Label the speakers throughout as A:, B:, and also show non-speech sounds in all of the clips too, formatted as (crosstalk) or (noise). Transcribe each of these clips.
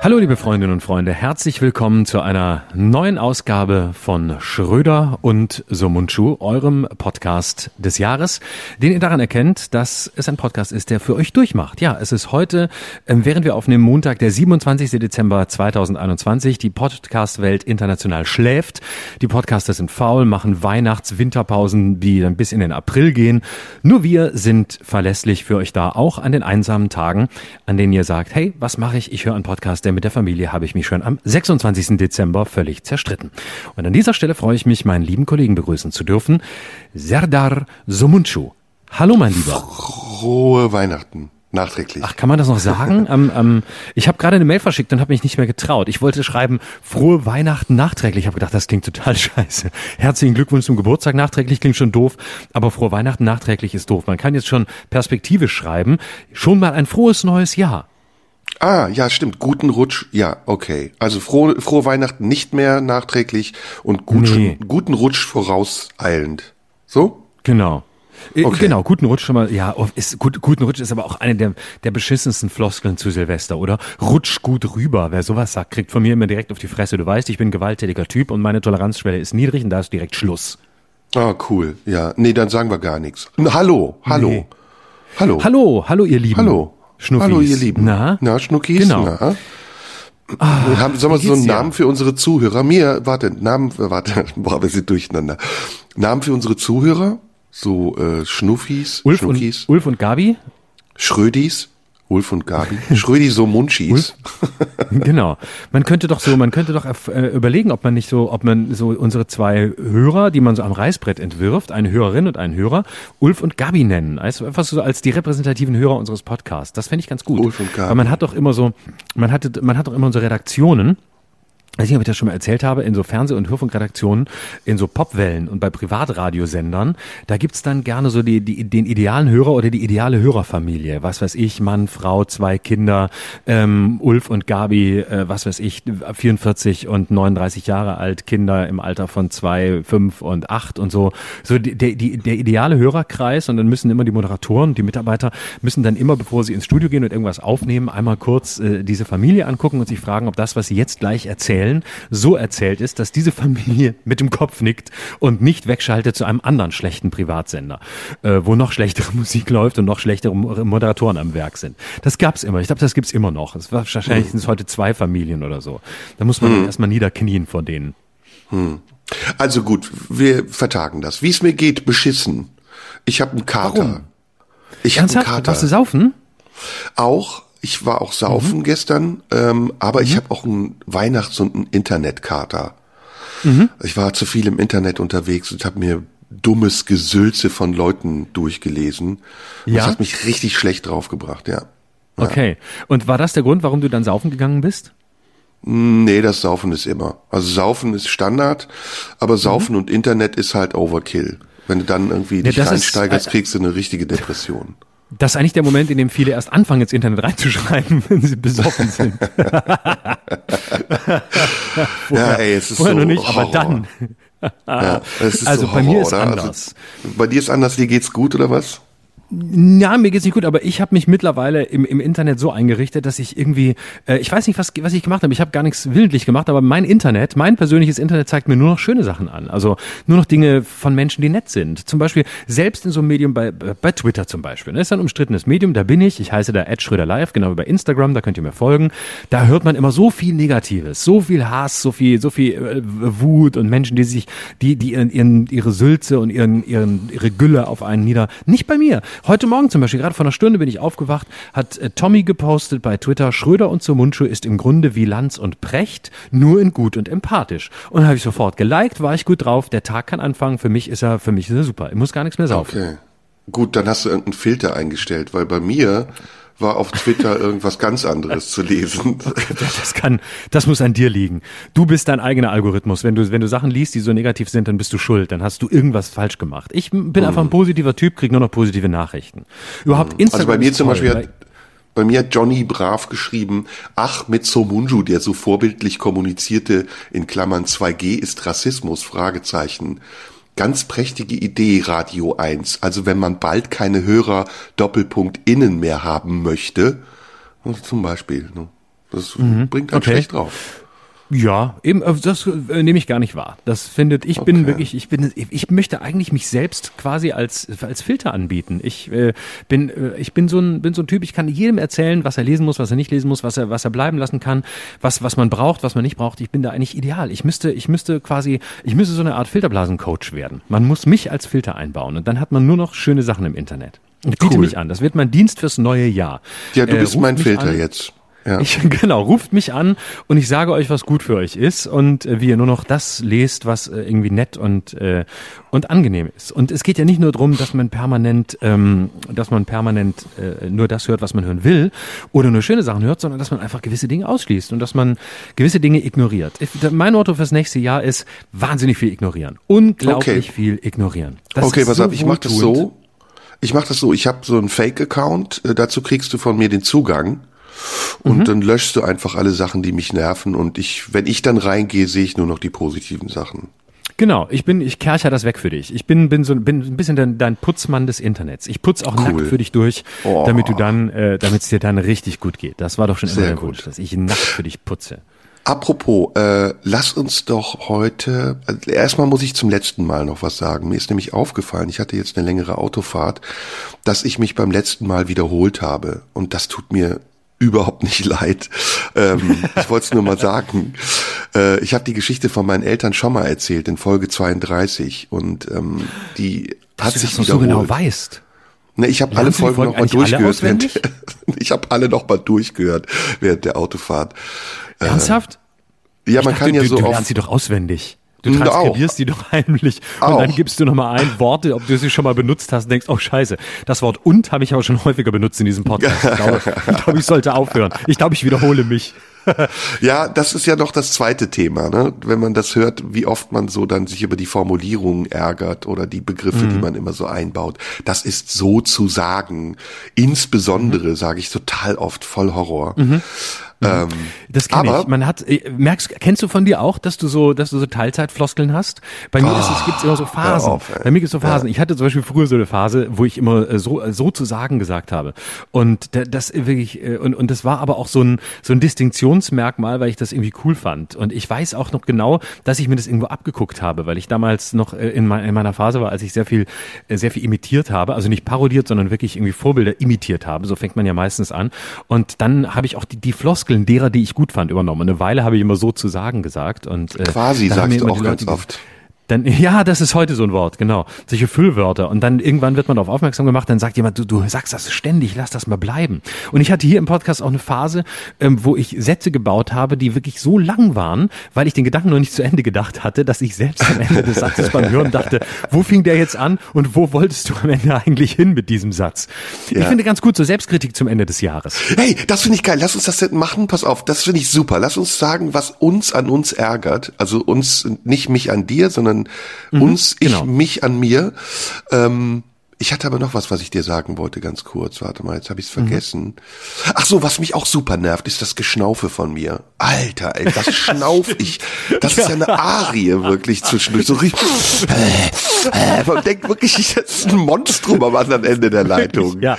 A: Hallo liebe Freundinnen und Freunde, herzlich willkommen zu einer neuen Ausgabe von Schröder und Somunchu, eurem Podcast des Jahres, den ihr daran erkennt, dass es ein Podcast ist, der für euch durchmacht. Ja, es ist heute, ähm, während wir aufnehmen, Montag, der 27. Dezember 2021. Die Podcast-Welt international schläft. Die Podcaster sind faul, machen Weihnachts-Winterpausen, die dann bis in den April gehen. Nur wir sind verlässlich für euch da, auch an den einsamen Tagen, an denen ihr sagt, hey, was mache ich? Ich höre einen Podcast, denn mit der Familie habe ich mich schon am 26. Dezember völlig zerstritten. Und an dieser Stelle freue ich mich, meinen lieben Kollegen begrüßen zu dürfen, Serdar Somuncu. Hallo, mein Lieber.
B: Frohe Weihnachten. Nachträglich.
A: Ach, kann man das noch sagen? (laughs) ähm, ähm, ich habe gerade eine Mail verschickt und habe mich nicht mehr getraut. Ich wollte schreiben, frohe Weihnachten nachträglich. Ich habe gedacht, das klingt total (laughs) scheiße. Herzlichen Glückwunsch zum Geburtstag nachträglich klingt schon doof, aber frohe Weihnachten nachträglich ist doof. Man kann jetzt schon perspektivisch schreiben, schon mal ein frohes neues Jahr.
B: Ah, ja, stimmt. Guten Rutsch. Ja, okay. Also frohe, frohe Weihnachten nicht mehr nachträglich und gut,
A: Nee.
B: guten Rutsch vorauseilend. So?
A: Genau. Äh,
B: Okay.
A: Genau, guten Rutsch schon mal. Ja, oh, ist, gut, guten Rutsch ist aber auch eine der, der beschissensten Floskeln zu Silvester, oder? Rutsch gut rüber. Wer sowas sagt, kriegt von mir immer direkt auf die Fresse. Du weißt, ich bin ein gewalttätiger Typ und meine Toleranzschwelle ist niedrig und da ist direkt Schluss.
B: Ah, cool. Ja. Nee, dann sagen wir gar nichts. Hallo, hallo.
A: Nee.
B: Hallo.
A: Hallo, hallo ihr Lieben.
B: Hallo.
A: Schnuffis.
B: Hallo, ihr Lieben.
A: Na?
B: Na, Schnuckis?
A: Genau.
B: Na? haben, sollen wir so einen
A: dir?
B: Namen für unsere Zuhörer? Mir, warte, Namen, warte, (laughs) boah, wir sind durcheinander. Namen für unsere Zuhörer? So, äh, Schnuffis,
A: Ulf
B: Schnuckis,
A: und, Ulf und Gabi?
B: Schrödis, Ulf und Gabi, Schrödi so Munchis.
A: Genau. Man könnte doch so, man könnte doch äh, überlegen, ob man nicht so, ob man so unsere zwei Hörer, die man so am Reißbrett entwirft, eine Hörerin und einen Hörer, Ulf und Gabi nennen. Also einfach so als die repräsentativen Hörer unseres Podcasts. Das fände ich ganz gut.
B: Ulf und Gabi.
A: Weil man hat doch immer so, man hatte, man hat doch immer unsere Redaktionen. Ich weiß nicht, ob ich das schon mal erzählt habe, in so Fernseh- und Hörfunkredaktionen, in so Popwellen und bei Privatradiosendern, da gibt's dann gerne so die, die, den idealen Hörer oder die ideale Hörerfamilie. Was weiß ich, Mann, Frau, zwei Kinder, ähm, Ulf und Gabi, äh, was weiß ich, 44 und 39 Jahre alt, Kinder im Alter von zwei, fünf und acht und so. So die, die, der ideale Hörerkreis und dann müssen immer die Moderatoren, die Mitarbeiter, müssen dann immer, bevor sie ins Studio gehen und irgendwas aufnehmen, einmal kurz äh, diese Familie angucken und sich fragen, ob das, was sie jetzt gleich erzählen, so erzählt ist, dass diese Familie (laughs) mit dem Kopf nickt und nicht wegschaltet zu einem anderen schlechten Privatsender, äh, wo noch schlechtere (laughs) Musik läuft und noch schlechtere Mo- Moderatoren am Werk sind. Das gab's immer. Ich glaube, das gibt's immer noch. Es war wahrscheinlich sind es heute zwei Familien oder so. Da muss man dann erstmal niederknien vor denen.
B: Also gut, wir vertagen das. Wie es mir geht, beschissen. Ich habe einen Kater.
A: Warum?
B: Ich habe einen? Kater.
A: Warst du saufen?
B: Auch, ich war auch saufen gestern, ähm, aber ich habe auch einen Weihnachts- und einen Internetkater. Ich war zu viel im Internet unterwegs und habe mir dummes Gesülze von Leuten durchgelesen.
A: Ja?
B: Das hat mich richtig schlecht draufgebracht, ja.
A: Okay. Und war das der Grund, warum du dann saufen gegangen bist?
B: Nee, das Saufen ist immer. Also Saufen ist Standard, aber Saufen und Internet ist halt Overkill. Wenn du dann irgendwie dich
A: das ist-
B: reinsteigerst,
A: äh,
B: kriegst du eine richtige Depression.
A: Das ist eigentlich der Moment, in dem viele erst anfangen, ins Internet reinzuschreiben, (laughs) wenn sie besoffen sind. (laughs)
B: ja, ey, es ist
A: Vorher
B: so
A: noch nicht, aber
B: Horror.
A: dann.
B: Ja, es ist
A: Also
B: so
A: bei mir ist
B: oder?
A: anders.
B: Also, bei dir ist anders, dir geht's gut oder was?
A: Ja, mir geht's nicht gut, aber ich habe mich mittlerweile im, im Internet so eingerichtet, dass ich irgendwie, äh, ich weiß nicht, was, was ich gemacht habe. Ich habe gar nichts willentlich gemacht, aber mein Internet, mein persönliches Internet zeigt mir nur noch schöne Sachen an. Also nur noch Dinge von Menschen, die nett sind. Zum Beispiel selbst in so einem Medium bei, bei Twitter zum Beispiel. Das ist ein umstrittenes Medium, da bin ich. Ich heiße da Ed Schröder Live, genau wie bei Instagram, da könnt ihr mir folgen. Da hört man immer so viel Negatives, so viel Hass, so viel, so viel äh, Wut und Menschen, die sich, die, die ihren, ihren, ihre Sülze und ihren, ihren, ihre Gülle auf einen nieder. Nicht bei mir. Heute Morgen zum Beispiel, gerade vor einer Stunde bin ich aufgewacht, hat äh, Tommy gepostet bei Twitter, Schröder und zur Mundschuh ist im Grunde wie Lanz und Precht, nur in gut und empathisch. Und habe ich sofort geliked, war ich gut drauf, der Tag kann anfangen, für mich ist er, für mich ist er super. Ich muss gar nichts mehr saufen.
B: Okay. Gut, dann hast du irgendeinen Filter eingestellt, weil bei mir war auf Twitter (laughs) irgendwas ganz anderes zu lesen.
A: Das kann, das muss an dir liegen. Du bist dein eigener Algorithmus. Wenn du, wenn du Sachen liest, die so negativ sind, dann bist du schuld. Dann hast du irgendwas falsch gemacht. Ich bin einfach ein positiver Typ, krieg nur noch positive Nachrichten. Überhaupt Instagram.
B: Also bei mir zum Beispiel hat, bei mir hat Johnny Brav geschrieben, ach, mit Somunju, der so vorbildlich kommunizierte, in Klammern 2G ist Rassismus, Fragezeichen. Ganz prächtige Idee, Radio 1. Also wenn man bald keine Hörer Doppelpunkt innen mehr haben möchte, zum Beispiel, ne? das mhm. bringt einen okay. schlecht drauf.
A: Ja, eben, äh, das äh, nehme ich gar nicht wahr. Das findet, ich okay. bin wirklich, ich bin, ich möchte eigentlich mich selbst quasi als, als Filter anbieten. Ich äh, bin, äh, ich bin so ein, bin so ein Typ, ich kann jedem erzählen, was er lesen muss, was er nicht lesen muss, was er, was er bleiben lassen kann, was, was man braucht, was man nicht braucht. Ich bin da eigentlich ideal. Ich müsste, ich müsste quasi, ich müsste so eine Art Filterblasencoach werden. Man muss mich als Filter einbauen und dann hat man nur noch schöne Sachen im Internet. Ich biete cool. mich an. Das wird mein Dienst fürs neue Jahr.
B: Ja, du bist mein Filter an. jetzt.
A: Ja. Ich, (laughs) genau, ruft mich an und ich sage euch, was gut für euch ist und äh, wie ihr nur noch das lest, was äh, irgendwie nett und, äh, und angenehm ist. Und es geht ja nicht nur darum, dass man permanent, ähm, dass man permanent äh, nur das hört, was man hören will oder nur schöne Sachen hört, sondern dass man einfach gewisse Dinge ausschließt und dass man gewisse Dinge ignoriert. Mein Motto fürs nächste Jahr ist wahnsinnig viel ignorieren. Unglaublich okay. viel ignorieren.
B: Das okay, pass so auf, ich mache das so. Ich mache das so, ich habe so einen Fake-Account, äh, dazu kriegst du von mir den Zugang und mhm. dann löschst du einfach alle Sachen, die mich nerven und ich, wenn ich dann reingehe, sehe ich nur noch die positiven Sachen.
A: Genau, ich bin, ich kercher das weg für dich. Ich bin, bin so, bin ein bisschen dein, dein Putzmann des Internets. Ich putz auch cool. nackt für dich durch, oh. damit du dann, äh, damit es dir dann richtig gut geht. Das war doch schon immer Sehr der Wunsch, dass ich nackt für dich putze.
B: Apropos, äh, lass uns doch heute, also erstmal muss ich zum letzten Mal noch was sagen. Mir ist nämlich aufgefallen, ich hatte jetzt eine längere Autofahrt, dass ich mich beim letzten Mal wiederholt habe. Und das tut mir überhaupt nicht leid. Ähm, (laughs) ich wollte es nur mal sagen. Äh, ich habe die Geschichte von meinen Eltern schon mal erzählt in Folge 32 und ähm, die
A: Dass hat sich das wiederholt. so genau weißt.
B: Ne, ich habe alle Folgen, Folgen noch mal durchgehört. Während, (laughs) ich habe alle noch mal durchgehört während der Autofahrt.
A: Äh, Ernsthaft?
B: Äh, ja, man dachte, kann ja
A: du,
B: so
A: du lernst sie doch auswendig. Du transkribierst die doch (laughs) heimlich und auch. dann gibst du nochmal ein Worte, ob du sie schon mal benutzt hast und denkst, oh scheiße, das Wort und habe ich aber schon häufiger benutzt in diesem Podcast. Ich glaube, (laughs) ich, glaube, ich sollte aufhören. Ich glaube, ich wiederhole mich. (laughs)
B: ja, das ist ja noch das zweite Thema, ne? wenn man das hört, wie oft man so dann sich über die Formulierungen ärgert oder die Begriffe, mhm. die man immer so einbaut. Das ist so zu sagen. Insbesondere mhm. sage ich total oft voll Horror. Mhm.
A: Ähm, das kenne ich. Man hat, äh, merkst, kennst du von dir auch, dass du so, dass du so Teilzeitfloskeln hast? Bei mir oh, ist es gibt's immer so Phasen. Auf, Bei mir gibt es so Phasen. Ja. Ich hatte zum Beispiel früher so eine Phase, wo ich immer äh, so, so zu sagen gesagt habe. Und das wirklich, äh, und, und das war aber auch so ein, so ein Distinktionsmerkmal, weil ich das irgendwie cool fand. Und ich weiß auch noch genau, dass ich mir das irgendwo abgeguckt habe, weil ich damals noch in meiner Phase war, als ich sehr viel, sehr viel imitiert habe. Also nicht parodiert, sondern wirklich irgendwie Vorbilder imitiert habe. So fängt man ja meistens an. Und dann habe ich auch die, die Floskeln Floskeln derer, die ich gut fand, übernommen. Eine Weile habe ich immer so zu sagen gesagt. Und,
B: äh, Quasi sagst du auch ganz oft.
A: Dann, (laughs) ja, das ist heute so ein Wort, genau. Solche Füllwörter. Und dann irgendwann wird man darauf aufmerksam gemacht, dann sagt jemand, du, du sagst das ständig, lass das mal bleiben. Und ich hatte hier im Podcast auch eine Phase, ähm, wo ich Sätze gebaut habe, die wirklich so lang waren, weil ich den Gedanken noch nicht zu Ende gedacht hatte, dass ich selbst am Ende des Satzes beim Hören dachte, (laughs) wo fing der jetzt an und wo wolltest du am Ende eigentlich hin mit diesem Satz? Ja. Ich finde ganz gut so Selbstkritik zum Ende des Jahres.
B: Hey, das finde ich geil. Lass uns das machen. Pass auf, das finde ich super. Lass uns sagen, was uns an uns ärgert. Also uns, nicht mich an dir, sondern sondern mhm, uns, ich, genau. mich an mir. Ähm, ich hatte aber noch was, was ich dir sagen wollte, ganz kurz. Warte mal, jetzt habe ich es vergessen. Mhm. Ach so, was mich auch super nervt, ist das Geschnaufe von mir. Alter, ey, das (laughs) schnauf ich. Das ist ja eine Arie wirklich zwischendurch. So richtig. Äh, äh, man denkt wirklich, das ist ein Monstrum am anderen Ende der Leitung.
A: Ja,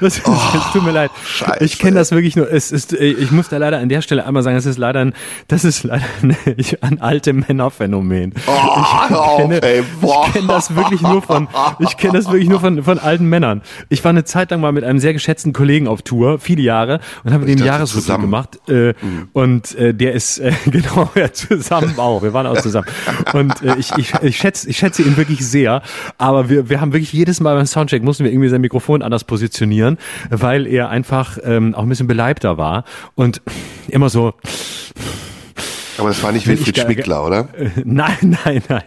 A: das, oh, das tut mir leid. Scheiße. Ich kenne das wirklich nur. Es ist, äh, ich muss da leider an der Stelle einmal sagen, es ist leider ein, das ist leider ein, (laughs) ein alte Männerphänomen. Oh, ich kenne, ey, ich kenne das wirklich nur von, ich kenne das wirklich nur nur von, von alten Männern. Ich war eine Zeit lang mal mit einem sehr geschätzten Kollegen auf Tour, viele Jahre, und habe dem Jahresrückblick gemacht. Äh, mhm. Und äh, der ist, äh, (laughs) genau, ja, zusammen auch. Wir waren auch zusammen. Und äh, ich, ich, ich, schätze, ich schätze ihn wirklich sehr. Aber wir, wir haben wirklich jedes Mal beim Soundcheck mussten wir irgendwie sein Mikrofon anders positionieren, weil er einfach ähm, auch ein bisschen beleibter war und immer so
B: aber das war nicht Wilfried Schmickler, oder? (laughs)
A: Nein, nein, nein.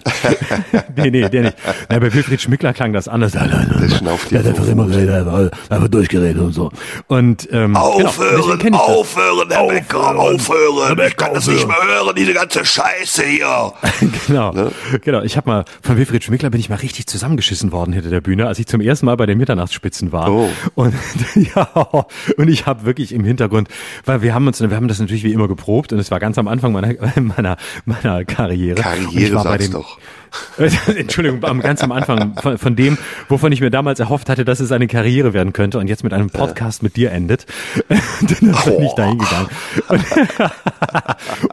A: (laughs) nee, nee, der nicht. Ja, bei Wilfried Schmickler klang das anders. Der
B: schnauft
A: Der hat einfach immer geredet, einfach, durchgeredet und so. Und, ähm,
B: aufhören, genau, aufhören, Herr Becker, aufhören. Ich kann das nicht mehr hören, diese ganze Scheiße hier. (laughs)
A: genau, ne? genau. Ich habe mal, von Wilfried Schmickler bin ich mal richtig zusammengeschissen worden hinter der Bühne, als ich zum ersten Mal bei den Mitternachtsspitzen war. Oh. Und, ja, und ich habe wirklich im Hintergrund, weil wir haben uns, wir haben das natürlich wie immer geprobt und es war ganz am Anfang meiner (laughs) meiner, meiner Karriere.
B: Karriere sagst doch. (laughs)
A: Entschuldigung, ganz am Anfang von, von, dem, wovon ich mir damals erhofft hatte, dass es eine Karriere werden könnte und jetzt mit einem Podcast mit dir endet. (laughs) Dann bin ich da hingegangen. Und,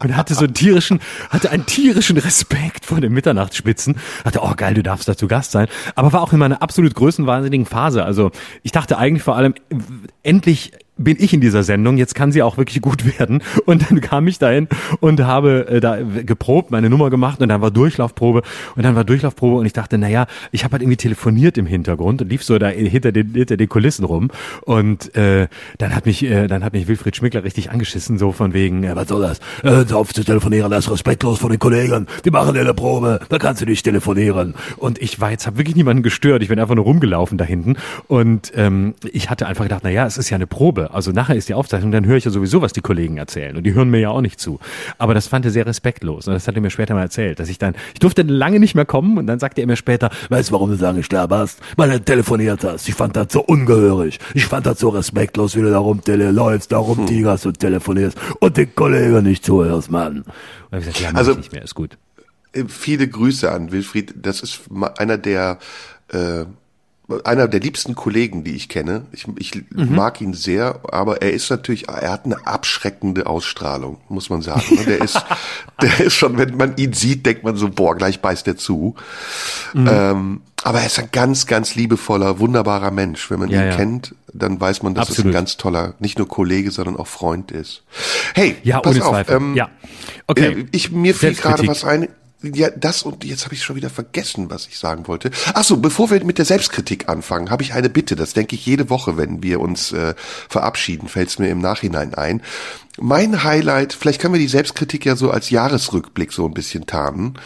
A: und, hatte so einen tierischen, hatte einen tierischen Respekt vor den Mitternachtsspitzen. Hatte, oh geil, du darfst da zu Gast sein. Aber war auch in meiner absolut größenwahnsinnigen Phase. Also ich dachte eigentlich vor allem, endlich bin ich in dieser Sendung, jetzt kann sie auch wirklich gut (laughs) werden. Und dann kam ich dahin und habe äh, da geprobt, meine Nummer gemacht und dann war Durchlaufprobe und dann war Durchlaufprobe und ich dachte, naja, ich habe halt irgendwie telefoniert im Hintergrund und lief so da hinter den, hinter den Kulissen rum und äh, dann hat mich äh, dann hat mich Wilfried Schmickler richtig angeschissen, so von wegen, äh, was soll das? Äh, auf zu telefonieren, das ist respektlos von den Kollegen, die machen eine Probe, da kannst du nicht telefonieren. Und ich war jetzt, habe wirklich niemanden gestört, ich bin einfach nur rumgelaufen da hinten und ähm, ich hatte einfach gedacht, naja, es ist ja eine Probe also nachher ist die Aufzeichnung, dann höre ich ja sowieso, was die Kollegen erzählen. Und die hören mir ja auch nicht zu. Aber das fand er sehr respektlos. Und das hat er mir später mal erzählt, dass ich dann, ich durfte lange nicht mehr kommen und dann sagte er mir später, weißt du, warum du da gestorben hast? Weil du telefoniert hast. Ich fand das so ungehörig. Ich fand das so respektlos, wie du da rumläufst, da rumtigerst und telefonierst und den Kollegen nicht zuhörst, Mann. Und ich gesagt, ja, also, nicht mehr, ist gut.
B: Äh, viele Grüße an Wilfried. Das ist einer der äh, einer der liebsten Kollegen, die ich kenne. Ich, ich mhm. mag ihn sehr, aber er ist natürlich, er hat eine abschreckende Ausstrahlung, muss man sagen. Der ist, (laughs) der ist schon, wenn man ihn sieht, denkt man so, boah, gleich beißt er zu. Mhm. Ähm, aber er ist ein ganz, ganz liebevoller, wunderbarer Mensch. Wenn man ja, ihn ja. kennt, dann weiß man, dass Absolut. es ein ganz toller, nicht nur Kollege, sondern auch Freund ist. Hey,
A: ja, pass auf, ähm,
B: ja. Okay. Äh, ich, mir fiel gerade was ein. Ja, das und jetzt habe ich schon wieder vergessen, was ich sagen wollte. Ach so, bevor wir mit der Selbstkritik anfangen, habe ich eine Bitte. Das denke ich jede Woche, wenn wir uns äh, verabschieden, fällt es mir im Nachhinein ein. Mein Highlight, vielleicht können wir die Selbstkritik ja so als Jahresrückblick so ein bisschen tarnen.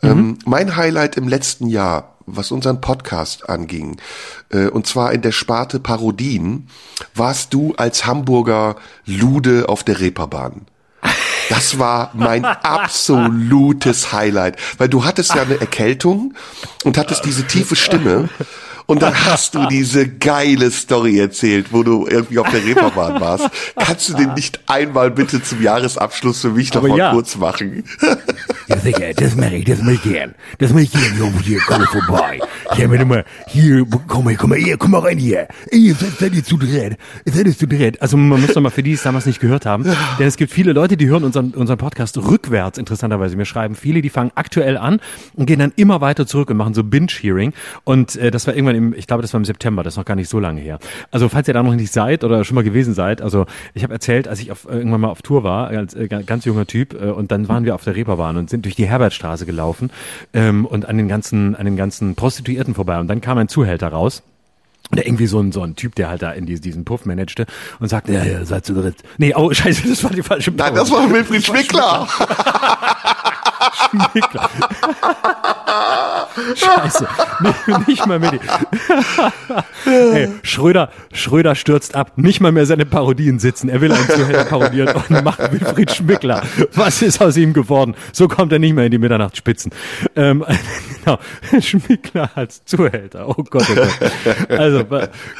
B: Mhm. Ähm, mein Highlight im letzten Jahr, was unseren Podcast anging, äh, und zwar in der Sparte Parodien, warst du als Hamburger Lude auf der Reeperbahn. (laughs) Das war mein absolutes Highlight, weil du hattest ja eine Erkältung und hattest diese tiefe Stimme und dann hast du diese geile Story erzählt, wo du irgendwie auf der Reeperbahn warst. Kannst du den nicht einmal bitte zum Jahresabschluss für mich noch mal ja. kurz machen?
C: Ja, sicher, das mache ich, das mache ich gern. Das mache ich gern, hier, komm vorbei. Ich habe immer, hier, komm mal, komm mal, hier, komm mal rein hier. Ihr seid, ihr zu dritt? Seid ihr zu dritt?
A: Also man muss doch mal für die, die es damals nicht gehört haben, denn es gibt viele Leute, die hören unseren, unseren Podcast rückwärts, interessanterweise. Mir schreiben viele, die fangen aktuell an und gehen dann immer weiter zurück und machen so Binge-Hearing. Und äh, das war irgendwann im, ich glaube, das war im September, das ist noch gar nicht so lange her. Also falls ihr da noch nicht seid oder schon mal gewesen seid, also ich habe erzählt, als ich auf, irgendwann mal auf Tour war, als äh, ganz junger Typ, äh, und dann waren wir auf der Reeperbahn und sind durch die Herbertstraße gelaufen ähm, und an den ganzen, an den ganzen Prostituierten vorbei. Und dann kam ein Zuhälter raus. Der irgendwie so ein, so ein Typ, der halt da in diesen Puff managte und sagte, ja, ja, seid zu dritt. Nee, oh, (laughs) scheiße, das war die falsche
B: Nein, das war Wilfried Schmickler. (laughs)
A: Schmickler. (laughs) Scheiße. Nicht, nicht mal mehr (laughs) die. Ey, Schröder, Schröder stürzt ab. Nicht mal mehr seine Parodien sitzen. Er will einen Zuhälter parodieren und macht Wilfried Schmickler. Was ist aus ihm geworden? So kommt er nicht mehr in die Mitternachtsspitzen. Ähm, (laughs) genau. Schmickler als Zuhälter. Oh Gott, oh Gott. Also,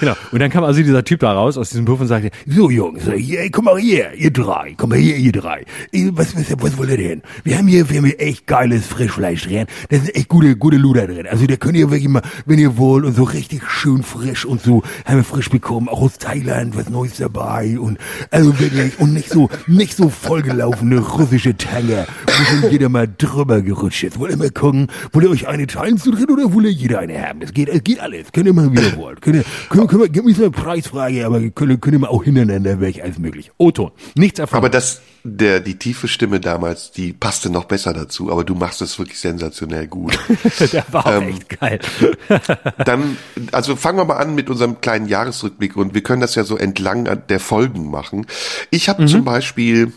A: genau. Und dann kam also dieser Typ da raus aus diesem Puff und sagte,
C: so Jungs, hier, komm mal hier, ihr drei. Komm mal hier, ihr drei. Was, was, was wollt ihr denn? Wir haben hier, wir haben hier echt geiles Frischfleisch drin. Das sind echt gute, gute Luder drin. Also da könnt ihr wirklich mal, wenn ihr wollt, und so richtig schön frisch und so, haben wir frisch bekommen, auch aus Thailand, was Neues dabei und, also wirklich, und nicht so, nicht so vollgelaufene russische Tanger, wo schon jeder mal drüber gerutscht ist. Wollt ihr mal gucken, wollt ihr euch eine teilen zu drin oder wollt ihr jeder eine haben? Das geht, es geht alles. Könnt ihr mal wieder wollt. Könnt ihr, können, können wir, gib mir so eine Preisfrage, aber könnt, könnt ihr mal auch hintereinander weg, alles möglich. O-Ton. Nichts erfahren.
B: Aber das, der, die tiefe Stimme damals, die passte noch besser dazu, aber du machst es wirklich sensationell gut. (laughs)
A: der war ähm, echt geil. (laughs)
B: dann, also fangen wir mal an mit unserem kleinen Jahresrückblick und wir können das ja so entlang der Folgen machen. Ich habe mhm. zum Beispiel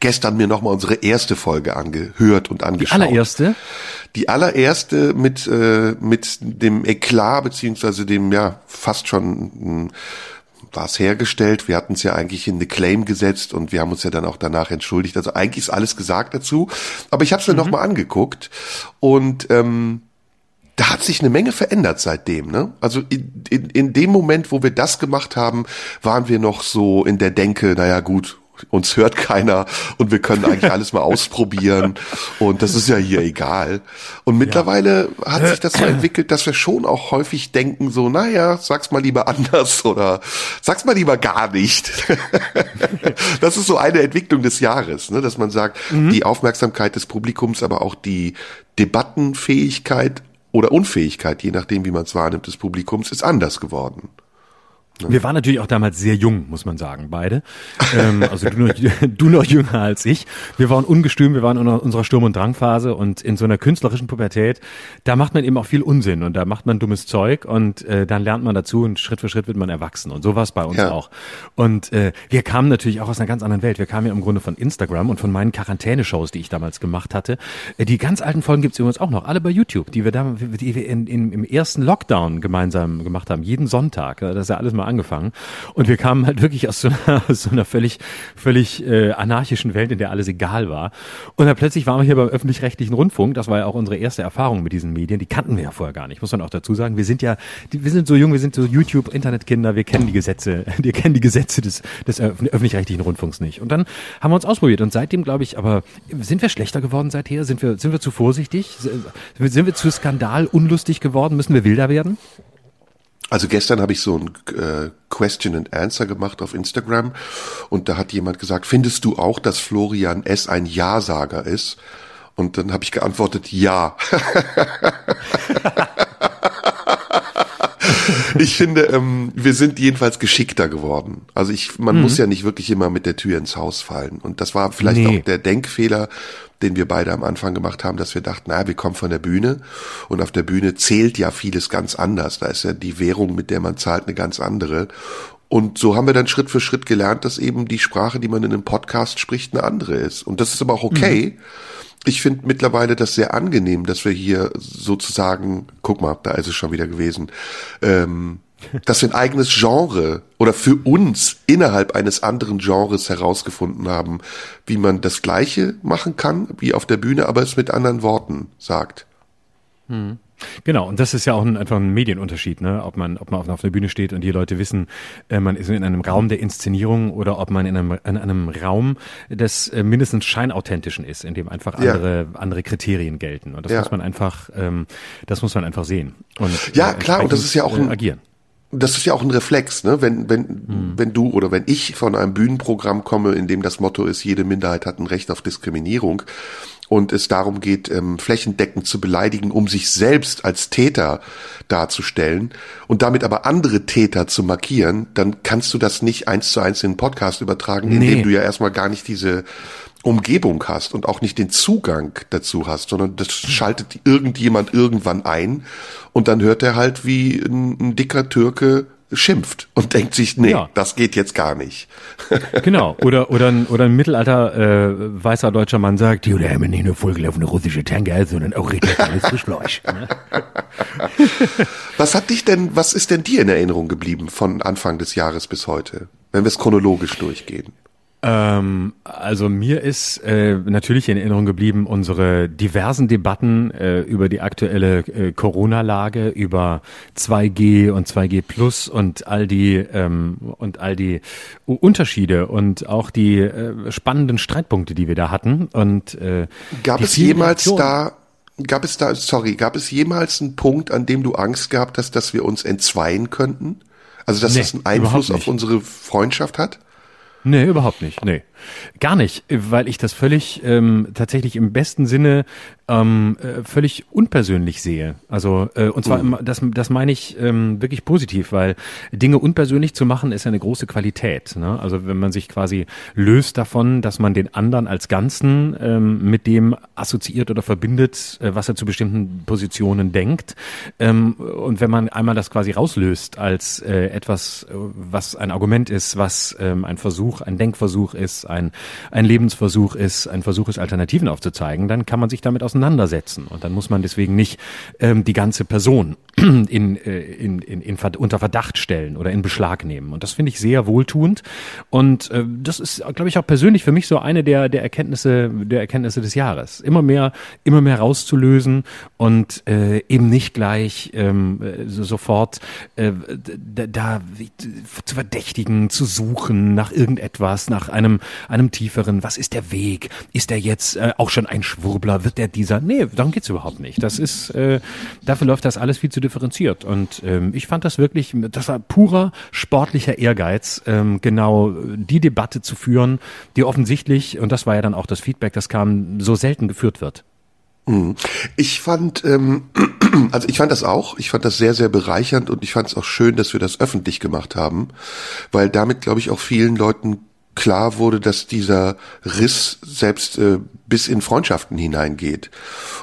B: gestern mir nochmal unsere erste Folge angehört und angeschaut.
A: Die allererste?
B: Die allererste mit, äh, mit dem Eklat, beziehungsweise dem, ja, fast schon war es hergestellt. Wir hatten es ja eigentlich in the Claim gesetzt und wir haben uns ja dann auch danach entschuldigt. Also eigentlich ist alles gesagt dazu. Aber ich habe es mir mhm. nochmal angeguckt und ähm, da hat sich eine Menge verändert seitdem. Ne? Also in, in, in dem Moment, wo wir das gemacht haben, waren wir noch so in der Denke, naja gut, uns hört keiner und wir können eigentlich (laughs) alles mal ausprobieren und das ist ja hier egal. Und mittlerweile ja. hat sich das so (clears throat) entwickelt, dass wir schon auch häufig denken so, naja, sag's mal lieber anders oder sag's mal lieber gar nicht. (laughs) das ist so eine Entwicklung des Jahres, ne, dass man sagt, mhm. die Aufmerksamkeit des Publikums, aber auch die Debattenfähigkeit oder Unfähigkeit, je nachdem, wie man es wahrnimmt, des Publikums, ist anders geworden.
A: Wir waren natürlich auch damals sehr jung, muss man sagen, beide. ähm, also du noch, (laughs) du noch jünger als ich. Wir waren ungestüm, wir waren in unserer Sturm- und Drangphase und in so einer künstlerischen Pubertät, da macht man eben auch viel Unsinn und da macht man dummes Zeug und äh, dann lernt man dazu und Schritt für Schritt wird man erwachsen. Und so war es bei uns ja. auch. Und äh, wir kamen natürlich auch aus einer ganz anderen Welt. Wir kamen ja im Grunde von Instagram und von meinen Quarantäneshows, die ich damals gemacht hatte. Äh, die ganz alten Folgen gibt's übrigens auch noch, alle bei YouTube, die wir da, die wir in, in, im ersten Lockdown gemeinsam gemacht haben, jeden Sonntag. Das ist ja alles mal angefangen. Und wir kamen halt wirklich aus so einer, aus (laughs) so einer völlig, völlig äh, anarchischen Welt, in der alles egal war. Und dann plötzlich waren wir hier beim öffentlich-rechtlichen Rundfunk. Das war ja auch unsere erste Erfahrung mit diesen Medien. Die kannten wir ja vorher gar nicht, muss man auch dazu sagen. Wir sind ja, wir sind so jung, wir sind so YouTube-Internetkinder, wir kennen die Gesetze, (laughs) wir kennen die Gesetze des, des öffentlich-rechtlichen Rundfunks nicht. Und dann haben wir uns ausprobiert. Und seitdem, glaube ich, aber sind wir schlechter geworden seither? Sind wir, sind wir zu vorsichtig? Sind wir zu skandal unlustig geworden? Müssen wir wilder werden?
B: Also gestern habe ich so ein äh, Question and Answer gemacht auf Instagram und da hat jemand gesagt, findest du auch, dass Florian S. ein Ja-Sager ist? Und dann habe ich geantwortet, ja. (laughs) (laughs) ich finde, ähm, wir sind jedenfalls geschickter geworden. Also ich, man mhm. muss ja nicht wirklich immer mit der Tür ins Haus fallen. Und das war vielleicht nee. auch der Denkfehler, den wir beide am Anfang gemacht haben, dass wir dachten, na, wir kommen von der Bühne und auf der Bühne zählt ja vieles ganz anders. Da ist ja die Währung, mit der man zahlt, eine ganz andere. Und so haben wir dann Schritt für Schritt gelernt, dass eben die Sprache, die man in einem Podcast spricht, eine andere ist. Und das ist aber auch okay. Mhm. Ich finde mittlerweile das sehr angenehm, dass wir hier sozusagen, guck mal, da ist es schon wieder gewesen, ähm, (laughs) dass wir ein eigenes Genre oder für uns innerhalb eines anderen Genres herausgefunden haben, wie man das Gleiche machen kann wie auf der Bühne, aber es mit anderen Worten sagt.
A: Hm. Genau, und das ist ja auch ein, einfach ein Medienunterschied, ne? ob man ob man auf, einer Bühne steht und die Leute wissen, äh, man ist in einem Raum der Inszenierung oder ob man in einem, in einem Raum des äh, mindestens scheinauthentischen ist, in dem einfach andere ja. andere Kriterien gelten. Und das ja. muss man einfach, ähm, das muss man einfach sehen. Und,
B: ja, äh, klar, und das ist ja auch ein, äh, agieren das ist ja auch ein Reflex, ne? Wenn, wenn, hm. wenn du oder wenn ich von einem Bühnenprogramm komme, in dem das Motto ist, jede Minderheit hat ein Recht auf Diskriminierung und es darum geht, ähm, flächendeckend zu beleidigen, um sich selbst als Täter darzustellen und damit aber andere Täter zu markieren, dann kannst du das nicht eins zu eins in den Podcast übertragen, nee. indem du ja erstmal gar nicht diese Umgebung hast und auch nicht den Zugang dazu hast, sondern das schaltet irgendjemand irgendwann ein und dann hört er halt, wie ein, ein dicker Türke schimpft und denkt sich, nee, ja. das geht jetzt gar nicht. (laughs)
A: genau. Oder, oder, ein, oder ein Mittelalter äh, weißer deutscher Mann sagt, die haben nicht nur vollgelaufene russische Tanker, sondern auch richtig alles Fischfleisch. (laughs) Ne?
B: was hat dich denn, was ist denn dir in Erinnerung geblieben von Anfang des Jahres bis heute, wenn wir es chronologisch durchgehen?
A: Ähm, also mir ist äh, natürlich in Erinnerung geblieben unsere diversen Debatten äh, über die aktuelle äh, Corona-Lage, über 2G und 2G Plus und all die ähm, und all die Unterschiede und auch die äh, spannenden Streitpunkte, die wir da hatten. Und äh,
B: gab es jemals da Gab es da, sorry, gab es jemals einen Punkt, an dem du Angst gehabt hast, dass wir uns entzweien könnten? Also, dass nee, das einen Einfluss auf unsere Freundschaft hat?
A: Nee, überhaupt nicht. Nee. Gar nicht, weil ich das völlig ähm, tatsächlich im besten Sinne ähm, äh, völlig unpersönlich sehe. Also äh, und zwar mhm. das, das meine ich ähm, wirklich positiv, weil Dinge unpersönlich zu machen ist eine große Qualität. Ne? Also wenn man sich quasi löst davon, dass man den anderen als Ganzen ähm, mit dem assoziiert oder verbindet, äh, was er zu bestimmten Positionen denkt. Ähm, und wenn man einmal das quasi rauslöst als äh, etwas, äh, was ein Argument ist, was ähm, ein Versuch, ein Denkversuch ist, ein, ein Lebensversuch ist, ein Versuch ist, Alternativen aufzuzeigen, dann kann man sich damit auseinandersetzen. Und dann muss man deswegen nicht ähm, die ganze Person (clears throat) in, äh, in, in, in, unter Verdacht stellen oder in Beschlag nehmen. Und das finde ich sehr wohltuend. Und äh, das ist, glaube ich, auch persönlich für mich so eine der, der Erkenntnisse, der Erkenntnisse des Jahres. Immer mehr, immer mehr rauszulösen und äh, eben nicht gleich ähm, so sofort äh, da, da zu verdächtigen, zu suchen nach irgendetwas, nach einem einem tieferen, was ist der Weg? Ist er jetzt äh, auch schon ein Schwurbler? Wird der dieser? Nee, darum geht's überhaupt nicht. Das ist, äh, dafür läuft das alles viel zu differenziert. Und ähm, ich fand das wirklich, das war purer sportlicher Ehrgeiz, ähm, genau die Debatte zu führen, die offensichtlich, und das war ja dann auch das Feedback, das kam, so selten geführt wird.
B: Mhm. Ich fand, ähm, (clears throat) also ich fand das auch, ich fand das sehr, sehr bereichernd und ich fand es auch schön, dass wir das öffentlich gemacht haben, weil damit, glaube ich, auch vielen Leuten klar wurde, dass dieser Riss selbst äh, bis in Freundschaften hineingeht.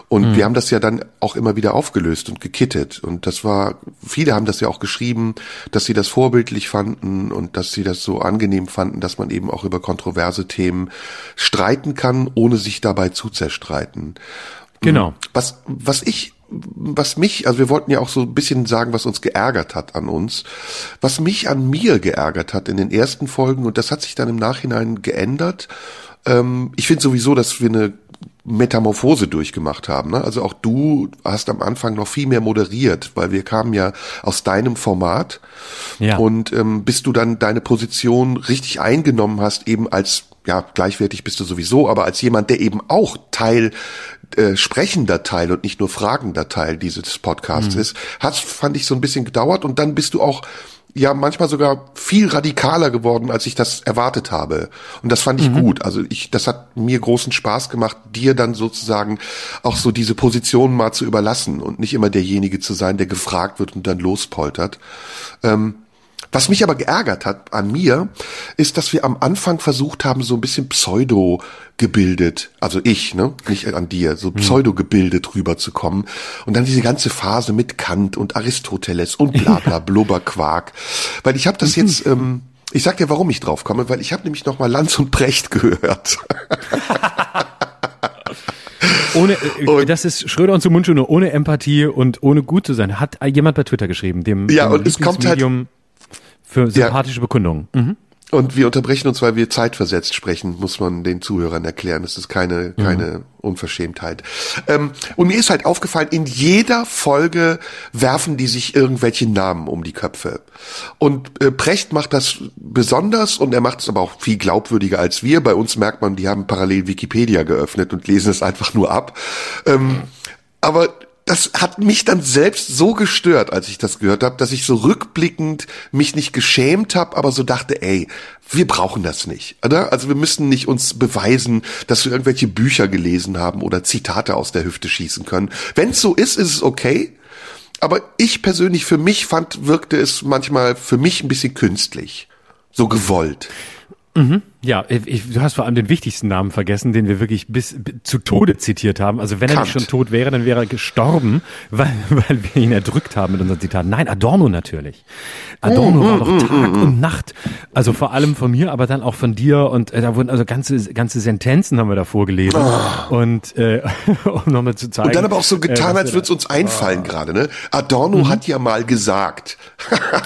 B: Und mhm. wir haben das ja dann auch immer wieder aufgelöst und gekittet. Und das war, viele haben das ja auch geschrieben, dass sie das vorbildlich fanden und dass sie das so angenehm fanden, dass man eben auch über kontroverse Themen streiten kann, ohne sich dabei zu zerstreiten.
A: Genau.
B: Was, was ich, was mich, also wir wollten ja auch so ein bisschen sagen, was uns geärgert hat an uns. Was mich an mir geärgert hat in den ersten Folgen, und das hat sich dann im Nachhinein geändert. Ähm, ich finde sowieso, dass wir eine Metamorphose durchgemacht haben. Ne? Also auch du hast am Anfang noch viel mehr moderiert, weil wir kamen ja aus deinem Format. Ja. Und ähm, bis du dann deine Position richtig eingenommen hast, eben als ja, gleichwertig bist du sowieso, aber als jemand, der eben auch Teil äh, sprechender Teil und nicht nur fragender Teil dieses Podcasts mhm. ist, hat, fand ich so ein bisschen gedauert und dann bist du auch ja manchmal sogar viel radikaler geworden, als ich das erwartet habe. Und das fand ich mhm. gut. Also ich, das hat mir großen Spaß gemacht, dir dann sozusagen auch so diese Position mal zu überlassen und nicht immer derjenige zu sein, der gefragt wird und dann lospoltert. Ähm, was mich aber geärgert hat an mir, ist, dass wir am Anfang versucht haben, so ein bisschen pseudo gebildet, also ich, ne, nicht an dir, so hm. pseudo gebildet rüberzukommen und dann diese ganze Phase mit Kant und Aristoteles und bla bla (laughs) Blubberquark, weil ich habe das jetzt ähm, ich sag dir, warum ich drauf komme, weil ich habe nämlich noch mal Lanz und Brecht (laughs) gehört.
A: ohne, äh, das ist Schröder und zum Mundschule ohne Empathie und ohne gut zu sein. Hat jemand bei Twitter geschrieben, dem,
B: ja,
A: dem
B: und es kommt halt
A: für sympathische ja. Bekundungen. Mhm.
B: Und wir unterbrechen uns, weil wir zeitversetzt sprechen, muss man den Zuhörern erklären. Das ist keine, keine mhm. Unverschämtheit. Ähm, und mir ist halt aufgefallen, in jeder Folge werfen die sich irgendwelche Namen um die Köpfe. Und äh, Precht macht das besonders und er macht es aber auch viel glaubwürdiger als wir. Bei uns merkt man, die haben parallel Wikipedia geöffnet und lesen es einfach nur ab. Ähm, aber das hat mich dann selbst so gestört, als ich das gehört habe, dass ich so rückblickend mich nicht geschämt habe, aber so dachte, ey, wir brauchen das nicht, oder? Also wir müssen nicht uns beweisen, dass wir irgendwelche Bücher gelesen haben oder Zitate aus der Hüfte schießen können. Wenn es so ist, ist es okay. Aber ich persönlich, für mich fand, wirkte es manchmal für mich ein bisschen künstlich. So gewollt.
A: Mhm. Ja, ich, du hast vor allem den wichtigsten Namen vergessen, den wir wirklich bis, zu Tode zitiert haben. Also wenn Kant. er nicht schon tot wäre, dann wäre er gestorben, weil, (laughs) weil wir ihn erdrückt haben mit unseren Zitaten. Nein, Adorno natürlich. Adorno mm, war doch mm, Tag mm, und Nacht. Also vor allem von mir, aber dann auch von dir. Und äh, da wurden also ganze ganze Sentenzen haben wir da vorgelesen. Oh. Und äh, (laughs) um nochmal zu zeigen.
B: Und dann aber auch so getan, äh, als würde es uns einfallen oh. gerade. Ne? Adorno mhm. hat ja mal gesagt.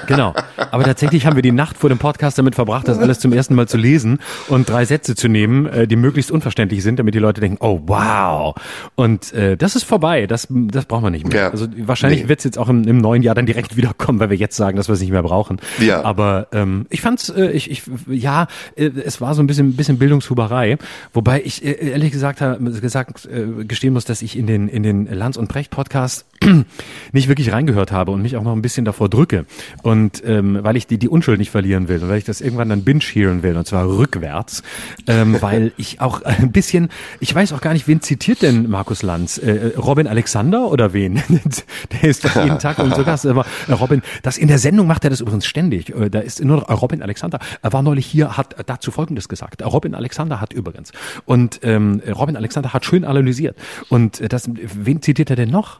A: genau. Aber tatsächlich haben wir die Nacht vor dem Podcast damit verbracht, das (laughs) alles zum ersten Mal zu lesen und drei Sätze zu nehmen, äh, die möglichst unverständlich sind, damit die Leute denken, oh wow. Und äh, das ist vorbei, das, das brauchen wir nicht mehr. Ja. Also wahrscheinlich nee. wird es jetzt auch im, im neuen Jahr dann direkt wiederkommen, weil wir jetzt sagen, dass wir es nicht mehr brauchen. Ja. Aber ähm, ich fand's, äh, ich, ich, ja, äh, es war so ein bisschen, bisschen Bildungshuberei, wobei ich äh, ehrlich gesagt, gesagt äh, gestehen muss, dass ich in den, in den Lanz und Brecht Podcast (clears throat) nicht wirklich reingehört habe und mich auch noch ein bisschen davor drücke. Und ähm, weil ich die, die Unschuld nicht verlieren will und weil ich das irgendwann dann binge-hearen will, und zwar rückwärts, ähm, weil ich auch ein bisschen, ich weiß auch gar nicht, wen zitiert denn Markus Lanz? Äh, Robin Alexander oder wen? (laughs) Der ist doch jeden Tag und sogar aber Robin, das in der Sendung macht er das übrigens ständig. Äh, da ist nur noch Robin Alexander. Er war neulich hier, hat dazu Folgendes gesagt. Robin Alexander hat übrigens. Und ähm, Robin Alexander hat schön analysiert. Und das, wen zitiert er denn noch?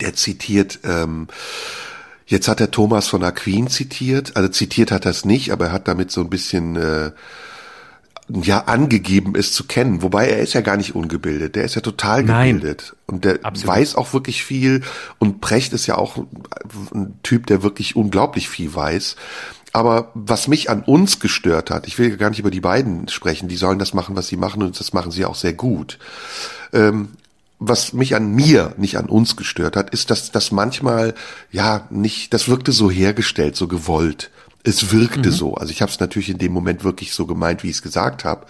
B: der zitiert, ähm, jetzt hat er Thomas von Aquin zitiert, also zitiert hat er es nicht, aber er hat damit so ein bisschen äh, ja angegeben, es zu kennen. Wobei er ist ja gar nicht ungebildet, der ist ja total gebildet Nein, und der absolut. weiß auch wirklich viel. Und Precht ist ja auch ein Typ, der wirklich unglaublich viel weiß. Aber was mich an uns gestört hat, ich will gar nicht über die beiden sprechen, die sollen das machen, was sie machen und das machen sie auch sehr gut. Ähm, was mich an mir, nicht an uns gestört hat, ist, dass das manchmal, ja, nicht, das wirkte so hergestellt, so gewollt. Es wirkte so. Also ich habe es natürlich in dem Moment wirklich so gemeint, wie ich es gesagt habe.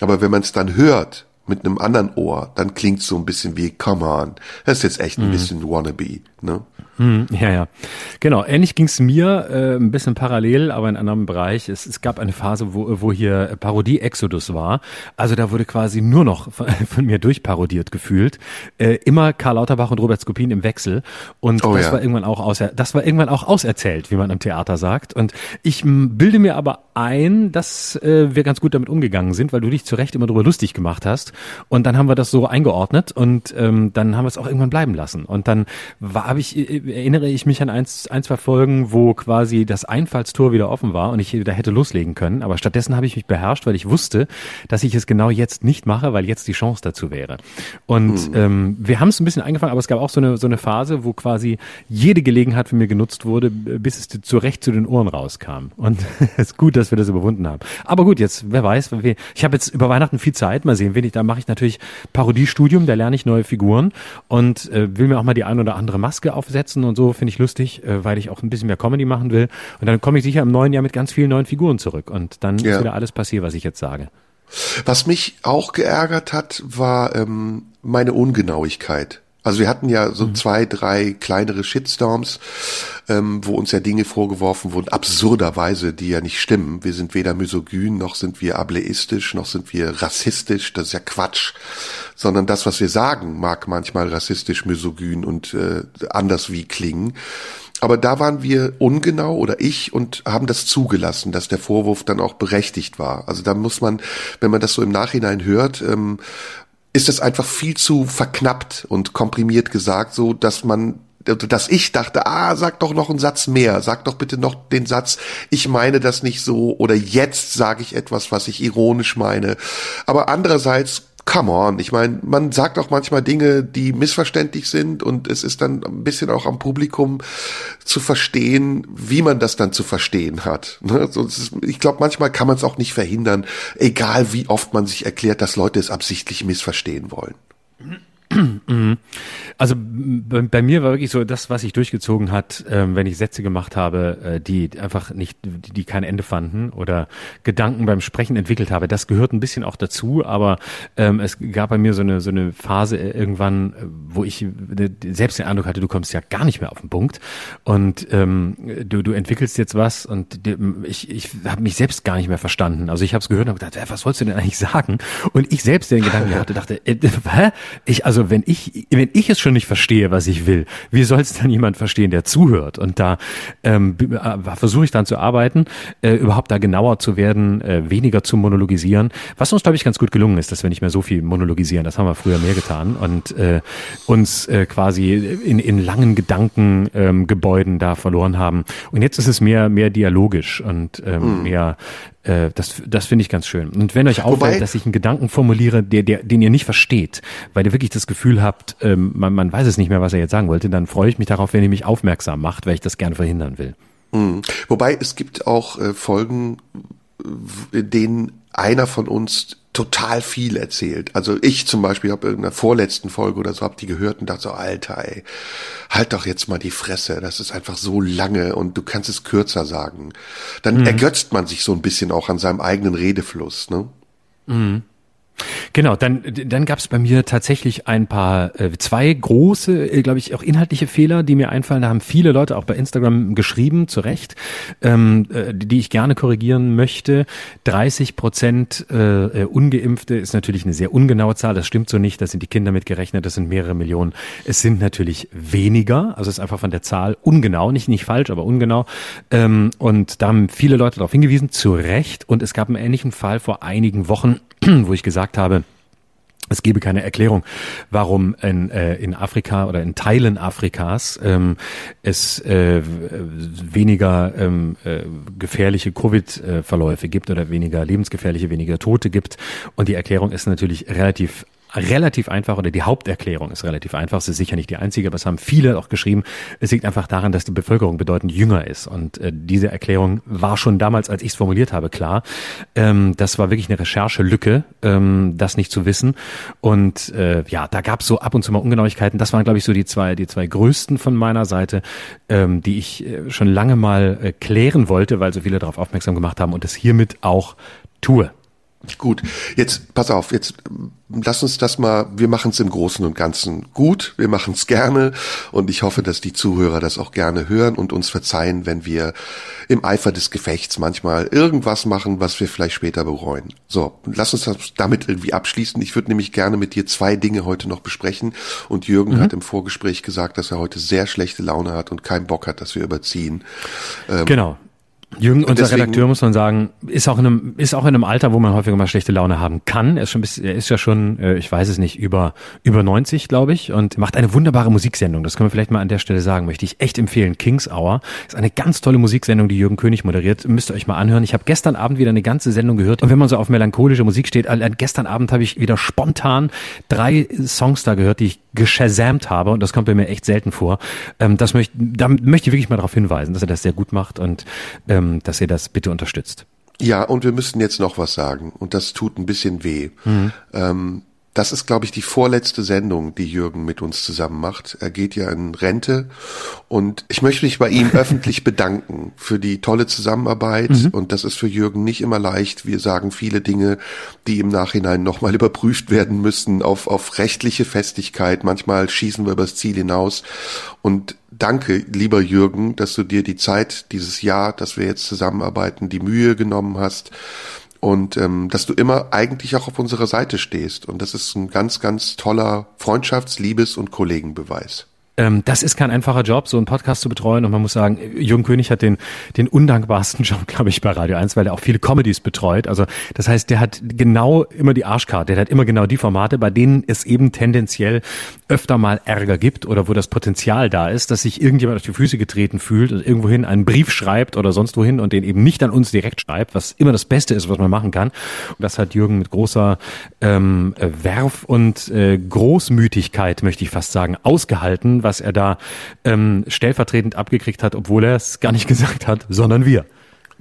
B: Aber wenn man es dann hört mit einem anderen Ohr, dann klingt so ein bisschen wie Come on. Das ist jetzt echt ein bisschen wannabe. Ne?
A: Hm, ja, ja. Genau, ähnlich ging es mir, äh, ein bisschen parallel, aber in einem anderen Bereich. Es, es gab eine Phase, wo, wo hier Parodie-Exodus war. Also da wurde quasi nur noch von, (laughs) von mir durchparodiert gefühlt. Äh, immer Karl Lauterbach und Robert Skopin im Wechsel. Und
B: Oh
A: das
B: ja.
A: war irgendwann auch außer, das war irgendwann auch auserzählt, wie man im Theater sagt. Und ich bilde mir aber ein, dass äh, wir ganz gut damit umgegangen sind, weil du dich zu Recht immer darüber lustig gemacht hast. Und dann haben wir das so eingeordnet und ähm, dann haben wir es auch irgendwann bleiben lassen. Und dann war, hab ich, äh, erinnere ich mich an eins, ein, zwei Folgen, wo quasi das Einfallstor wieder offen war und ich da hätte loslegen können. Aber stattdessen habe ich mich beherrscht, weil ich wusste, dass ich es genau jetzt nicht mache, weil jetzt die Chance dazu wäre. Und ähm, wir haben es ein bisschen eingefangen, aber es gab auch so eine, so eine Phase, wo quasi jede Gelegenheit für mir genutzt wurde, bis es zu Recht zu den Ohren rauskam. Und (laughs) es ist gut, dass wir das überwunden haben. Aber gut, jetzt, wer weiß, ich habe jetzt über Weihnachten viel Zeit, mal sehen, wen ich, da mache ich natürlich Parodiestudium, da lerne ich neue Figuren und äh, will mir auch mal die ein oder andere Maske aufsetzen und so, finde ich lustig, äh, weil ich auch ein bisschen mehr Comedy machen will. Und dann komme ich sicher im neuen Jahr mit ganz vielen neuen Figuren zurück und dann
B: Ja.
A: ist wieder alles passiert, was ich jetzt sage.
B: Was mich auch geärgert hat, war ähm, meine Ungenauigkeit. Also wir hatten ja so zwei, drei kleinere Shitstorms, ähm, wo uns ja Dinge vorgeworfen wurden, absurderweise, die ja nicht stimmen. Wir sind weder misogyn, noch sind wir ableistisch, noch sind wir rassistisch. Das ist ja Quatsch. Sondern das, was wir sagen, mag manchmal rassistisch, misogyn und äh, anders wie klingen. Aber da waren wir ungenau oder ich und haben das zugelassen, dass der Vorwurf dann auch berechtigt war. Also da muss man, wenn man das so im Nachhinein hört, ähm, ist es einfach viel zu verknappt und komprimiert gesagt, so dass man dass ich dachte, ah, sag doch noch einen Satz mehr, sag doch bitte noch den Satz, ich meine das nicht so oder jetzt sage ich etwas, was ich ironisch meine. Aber andererseits Come on, ich meine, man sagt auch manchmal Dinge, die missverständlich sind und es ist dann ein bisschen auch am Publikum zu verstehen, wie man das dann zu verstehen hat. Ne? Ich glaube, manchmal kann man es auch nicht verhindern, egal wie oft man sich erklärt, dass Leute es absichtlich missverstehen wollen.
A: Also bei, mir war wirklich so das, was sich durchgezogen hat, ähm, wenn ich Sätze gemacht habe, äh, die einfach nicht, die, die kein Ende fanden oder Gedanken beim Sprechen entwickelt habe. Das gehört ein bisschen auch dazu, aber ähm, es gab bei mir so eine so eine Phase äh, irgendwann, äh, wo ich äh, selbst den Eindruck hatte, du kommst ja gar nicht mehr auf den Punkt und ähm, du du entwickelst jetzt was und ich ich habe mich selbst gar nicht mehr verstanden. Also ich habe es gehört und habe gedacht, was sollst du denn eigentlich sagen? Und ich selbst den Gedanken (laughs) hatte, dachte, äh, hä? Ich also wenn ich wenn ich es schon nicht verstehe, was ich will, wie soll es dann jemand verstehen, der zuhört? Und da ähm, äh, versuche ich dann zu arbeiten, äh, überhaupt da genauer zu werden, äh, weniger zu monologisieren. Was uns glaube ich ganz gut gelungen ist, dass wir nicht mehr so viel monologisieren. Das haben wir früher mehr getan und äh, uns äh, quasi in, in langen Gedankengebäuden ähm, Gebäuden da verloren haben. Und jetzt ist es mehr mehr dialogisch und ähm, mehr äh, das, das finde ich ganz schön. Und wenn euch auffällt,
B: Wobei-
A: dass ich einen Gedanken formuliere, der, der, den ihr nicht versteht, weil ihr wirklich das Gefühl habt, ähm, man, man weiß es nicht mehr, was er jetzt sagen wollte, dann freue ich mich darauf, wenn ihr mich aufmerksam macht, weil ich das gerne verhindern will.
B: Mhm. Wobei es gibt auch äh, Folgen, in denen einer von uns total viel erzählt. Also ich zum Beispiel habe in der vorletzten Folge oder so hab die gehört und dachte so, Alter, ey, halt doch jetzt mal die Fresse. Das ist einfach so lange und du kannst es kürzer sagen. Dann ergötzt man sich so ein bisschen auch an seinem eigenen Redefluss. Ne?
A: Genau, dann, dann gab es bei mir tatsächlich ein paar, äh, zwei große, äh, glaube ich, auch inhaltliche Fehler, die mir einfallen. Da haben viele Leute auch bei Instagram geschrieben, zu Recht, ähm, äh, die ich gerne korrigieren möchte. 30 Prozent äh, äh, Ungeimpfte ist natürlich eine sehr ungenaue Zahl. Das stimmt so nicht. Das sind die Kinder mitgerechnet. Das sind mehrere Millionen. Es sind natürlich weniger. Also es ist einfach von der Zahl ungenau, nicht nicht falsch, aber ungenau. Ähm, und da haben viele Leute darauf hingewiesen, zu Recht. Und es gab einen ähnlichen Fall vor einigen Wochen, (clears throat) wo ich gesagt habe, es gebe keine Erklärung, warum in, äh, in Afrika oder in Teilen Afrikas ähm, es äh, weniger ähm, äh, gefährliche Covid-Verläufe gibt oder weniger lebensgefährliche, weniger Tote gibt. Und die Erklärung ist natürlich relativ relativ einfach oder die Haupterklärung ist relativ einfach. Es ist sicher nicht die einzige, aber es haben viele auch geschrieben. Es liegt einfach daran, dass die Bevölkerung bedeutend jünger ist. Und äh, diese Erklärung war schon damals, als ich es formuliert habe, klar. Ähm, das war wirklich eine Recherchelücke, ähm, das nicht zu wissen. Und äh, ja, da gab es so ab und zu mal Ungenauigkeiten. Das waren, glaube ich, so die zwei, die zwei größten von meiner Seite, ähm, die ich äh, schon lange mal äh, klären wollte, weil so viele darauf aufmerksam gemacht haben und es hiermit auch tue.
B: Gut, jetzt pass auf, jetzt lass uns das mal, wir machen es im Großen und Ganzen gut, wir machen es gerne und ich hoffe, dass die Zuhörer das auch gerne hören und uns verzeihen, wenn wir im Eifer des Gefechts manchmal irgendwas machen, was wir vielleicht später bereuen. So, lass uns das damit irgendwie abschließen. Ich würde nämlich gerne mit dir zwei Dinge heute noch besprechen und Jürgen mhm. hat im Vorgespräch gesagt, dass er heute sehr schlechte Laune hat und keinen Bock hat, dass wir überziehen.
A: Ähm, genau. Jürgen, unser deswegen, Redakteur, muss man sagen, ist auch in einem, ist auch in einem Alter, wo man häufiger mal schlechte Laune haben kann. Er ist schon, bisschen, er ist ja schon, äh, ich weiß es nicht, über, über 90, glaube ich, und macht eine wunderbare Musiksendung. Das können wir vielleicht mal an der Stelle sagen, möchte ich echt empfehlen. Kings Hour ist eine ganz tolle Musiksendung, die Jürgen König moderiert. Müsst ihr euch mal anhören. Ich habe gestern Abend wieder eine ganze Sendung gehört. Und wenn man so auf melancholische Musik steht, gestern Abend habe ich wieder spontan drei Songs da gehört, die ich geschasamt habe. Und das kommt bei mir echt selten vor. Ähm, das möchte, da möchte ich wirklich mal darauf hinweisen, dass er das sehr gut macht und ähm, dass ihr das bitte unterstützt.
B: Ja, und wir müssten jetzt noch was sagen. Und das tut ein bisschen weh. Mhm. Ähm, das ist, glaube ich, die vorletzte Sendung, die Jürgen mit uns zusammen macht. Er geht ja in Rente und ich möchte mich bei ihm (laughs) öffentlich bedanken für die tolle Zusammenarbeit mhm. und das ist für Jürgen nicht immer leicht. Wir sagen viele Dinge, die im Nachhinein nochmal überprüft werden müssen auf, auf rechtliche Festigkeit. Manchmal schießen wir übers Ziel hinaus und danke, lieber Jürgen, dass du dir die Zeit dieses Jahr, dass wir jetzt zusammenarbeiten, die Mühe genommen hast und ähm, dass du immer eigentlich auch auf unserer Seite stehst. Und das ist ein ganz, ganz toller Freundschafts-, Liebes- und Kollegenbeweis.
A: Ähm, das ist kein einfacher Job, so einen Podcast zu betreuen. Und man muss sagen, Jürgen König hat den, den undankbarsten (laughs) Job, glaube ich, bei Radio 1, weil er auch viele Comedies betreut. Also das heißt, der hat genau immer die Arschkarte. Der hat immer genau die Formate, bei denen es eben tendenziell öfter mal Ärger gibt oder wo das Potenzial da ist, dass sich irgendjemand auf die Füße getreten fühlt und irgendwohin einen Brief schreibt oder sonst wohin und den eben nicht an uns direkt schreibt, was immer das Beste ist, was man machen kann. Und das hat Jürgen mit großer ähm, Werf und äh, Großmütigkeit, möchte ich fast sagen, ausgehalten was er da ähm, stellvertretend abgekriegt hat, obwohl er es gar nicht (laughs) gesagt hat, sondern wir.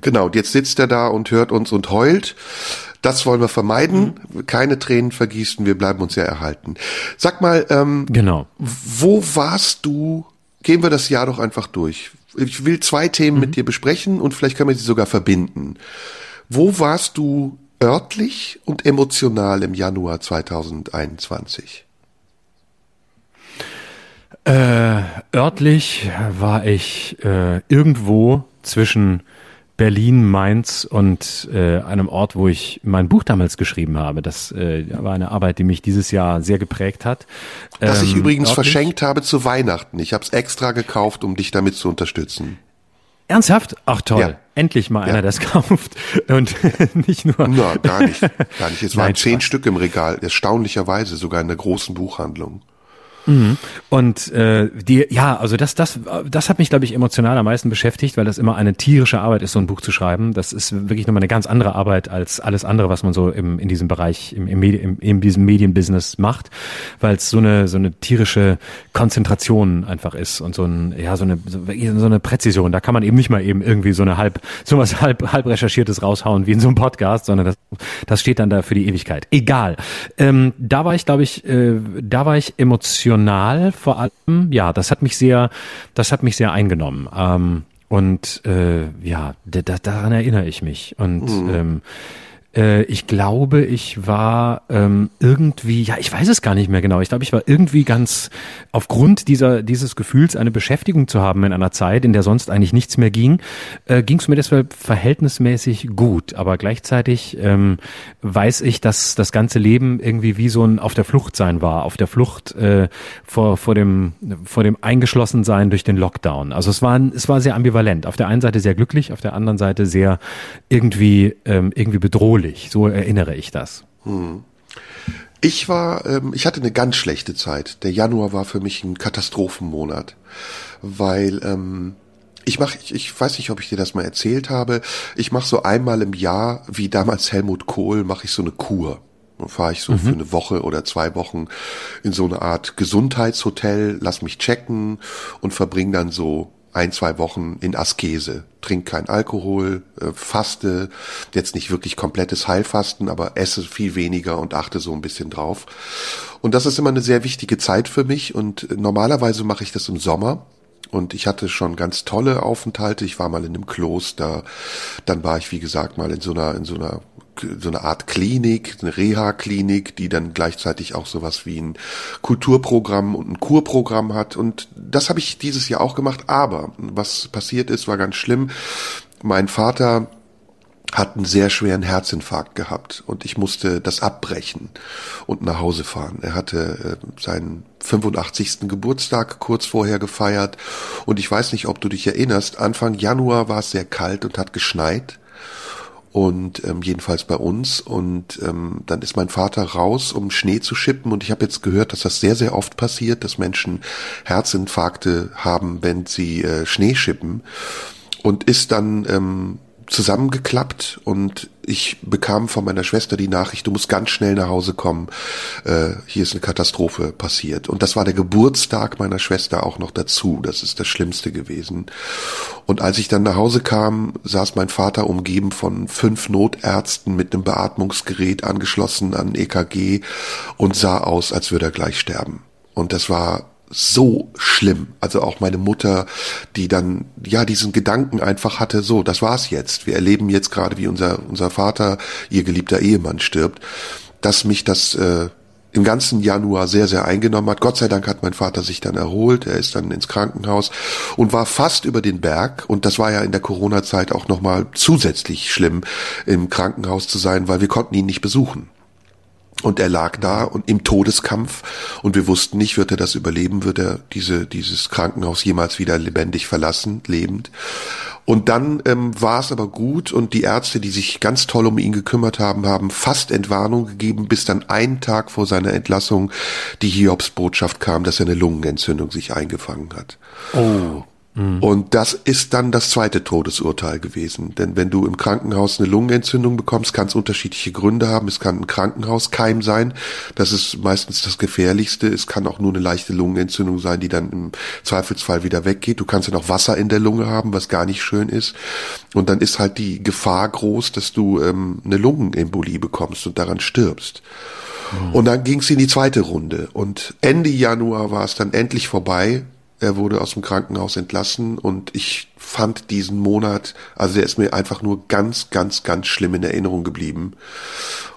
B: Genau, jetzt sitzt er da und hört uns und heult. Das wollen wir vermeiden. Mhm. Keine Tränen vergießen, wir bleiben uns ja erhalten. Sag mal, ähm,
A: genau.
B: wo warst du? Gehen wir das Jahr doch einfach durch. Ich will zwei Themen mhm. mit dir besprechen und vielleicht können wir sie sogar verbinden. Wo warst du örtlich und emotional im Januar 2021?
A: Äh, örtlich war ich äh, irgendwo zwischen Berlin, Mainz und äh, einem Ort, wo ich mein Buch damals geschrieben habe. Das äh, war eine Arbeit, die mich dieses Jahr sehr geprägt hat.
B: Das ähm, ich übrigens örtlich. verschenkt habe zu Weihnachten. Ich habe es extra gekauft, um dich damit zu unterstützen.
A: Ernsthaft? Ach toll. Ja. Endlich mal einer, ja. der es kauft. Und (laughs) nicht nur.
B: Na, gar nicht. Gar nicht. Es (laughs) waren Nein, zehn Spaß. Stück im Regal. Erstaunlicherweise sogar in der großen Buchhandlung.
A: Mhm. Und äh, die, ja, also das, das, das hat mich, glaube ich, emotional am meisten beschäftigt, weil das immer eine tierische Arbeit ist, so ein Buch zu schreiben. Das ist wirklich nochmal eine ganz andere Arbeit als alles andere, was man so im, in diesem Bereich, im, im, im, in diesem Medienbusiness macht, weil es so eine, so eine tierische Konzentration einfach ist und so ein, ja, so eine, so eine Präzision. Da kann man eben nicht mal eben irgendwie so eine halb, so was halb, halb recherchiertes raushauen wie in so einem Podcast, sondern das, das steht dann da für die Ewigkeit. Egal. Ähm, da war ich, glaube ich, äh, da war ich emotional emotional vor allem, ja, das hat mich sehr, das hat mich sehr eingenommen. Ähm, und äh, ja, daran erinnere ich mich. Und mhm. ähm, äh, ich glaube, ich war ähm, irgendwie, ja, ich weiß es gar nicht mehr genau. Ich glaube, ich war irgendwie ganz aufgrund dieser dieses Gefühls, eine Beschäftigung zu haben in einer Zeit, in der sonst eigentlich nichts mehr ging, äh, ging es mir deshalb verhältnismäßig gut. Aber gleichzeitig ähm, weiß ich, dass das ganze Leben irgendwie wie so ein auf der Flucht sein war, auf der Flucht äh, vor vor dem vor dem Eingeschlossensein durch den Lockdown. Also es war es war sehr ambivalent. Auf der einen Seite sehr glücklich, auf der anderen Seite sehr irgendwie ähm, irgendwie bedrohlich bedrohlich. So erinnere ich das. Hm.
B: Ich war, ähm, ich hatte eine ganz schlechte Zeit. Der Januar war für mich ein Katastrophenmonat, weil ähm, ich mache, ich, ich weiß nicht, ob ich dir das mal erzählt habe. Ich mache so einmal im Jahr, wie damals Helmut Kohl, mache ich so eine Kur. Dann fahre ich so mhm. für eine Woche oder zwei Wochen in so eine Art Gesundheitshotel, lass mich checken und verbringe dann so ein, zwei Wochen in Askese. Trink kein Alkohol, äh, faste, jetzt nicht wirklich komplettes Heilfasten, aber esse viel weniger und achte so ein bisschen drauf. Und das ist immer eine sehr wichtige Zeit für mich und normalerweise mache ich das im Sommer. Und ich hatte schon ganz tolle Aufenthalte. Ich war mal in einem Kloster, dann war ich, wie gesagt, mal in so einer, in so einer so eine Art Klinik, eine Reha-Klinik, die dann gleichzeitig auch sowas wie ein Kulturprogramm und ein Kurprogramm hat. Und das habe ich dieses Jahr auch gemacht. Aber was passiert ist, war ganz schlimm. Mein Vater hat einen sehr schweren Herzinfarkt gehabt und ich musste das abbrechen und nach Hause fahren. Er hatte äh, seinen 85. Geburtstag kurz vorher gefeiert und ich weiß nicht, ob du dich erinnerst, Anfang Januar war es sehr kalt und hat geschneit und ähm, jedenfalls bei uns. Und ähm, dann ist mein Vater raus, um Schnee zu schippen. Und ich habe jetzt gehört, dass das sehr, sehr oft passiert, dass Menschen Herzinfarkte haben, wenn sie äh, Schnee schippen. Und ist dann ähm, zusammengeklappt und ich bekam von meiner Schwester die Nachricht, du musst ganz schnell nach Hause kommen, äh, hier ist eine Katastrophe passiert. Und das war der Geburtstag meiner Schwester auch noch dazu, das ist das Schlimmste gewesen. Und als ich dann nach Hause kam, saß mein Vater umgeben von fünf Notärzten mit einem Beatmungsgerät angeschlossen an EKG und sah aus, als würde er gleich sterben. Und das war so schlimm. Also auch meine Mutter, die dann ja diesen Gedanken einfach hatte, so, das war's jetzt. Wir erleben jetzt gerade, wie unser unser Vater, ihr geliebter Ehemann stirbt, dass mich das äh, im ganzen Januar sehr, sehr eingenommen hat. Gott sei Dank hat mein Vater sich dann erholt. Er ist dann ins Krankenhaus und war fast über den Berg. Und das war ja in der Corona-Zeit auch nochmal zusätzlich schlimm, im Krankenhaus zu sein, weil wir konnten ihn nicht besuchen. Und er lag da und im Todeskampf und wir wussten nicht, wird er das überleben, wird er diese, dieses Krankenhaus jemals wieder lebendig verlassen, lebend. Und dann ähm, war es aber gut und die Ärzte, die sich ganz toll um ihn gekümmert haben, haben fast Entwarnung gegeben, bis dann einen Tag vor seiner Entlassung die Hiobsbotschaft kam, dass er eine Lungenentzündung sich eingefangen hat.
A: Oh.
B: Mhm. Und das ist dann das zweite Todesurteil gewesen. Denn wenn du im Krankenhaus eine Lungenentzündung bekommst, kann es unterschiedliche Gründe haben. Es kann ein Krankenhauskeim sein. Das ist meistens das Gefährlichste. Es kann auch nur eine leichte Lungenentzündung sein, die dann im Zweifelsfall wieder weggeht. Du kannst ja noch Wasser in der Lunge haben, was gar nicht schön ist. Und dann ist halt die Gefahr groß, dass du ähm, eine Lungenembolie bekommst und daran stirbst. Mhm. Und dann ging es in die zweite Runde. Und Ende Januar war es dann endlich vorbei. Er wurde aus dem Krankenhaus entlassen und ich fand diesen Monat, also der ist mir einfach nur ganz, ganz, ganz schlimm in Erinnerung geblieben.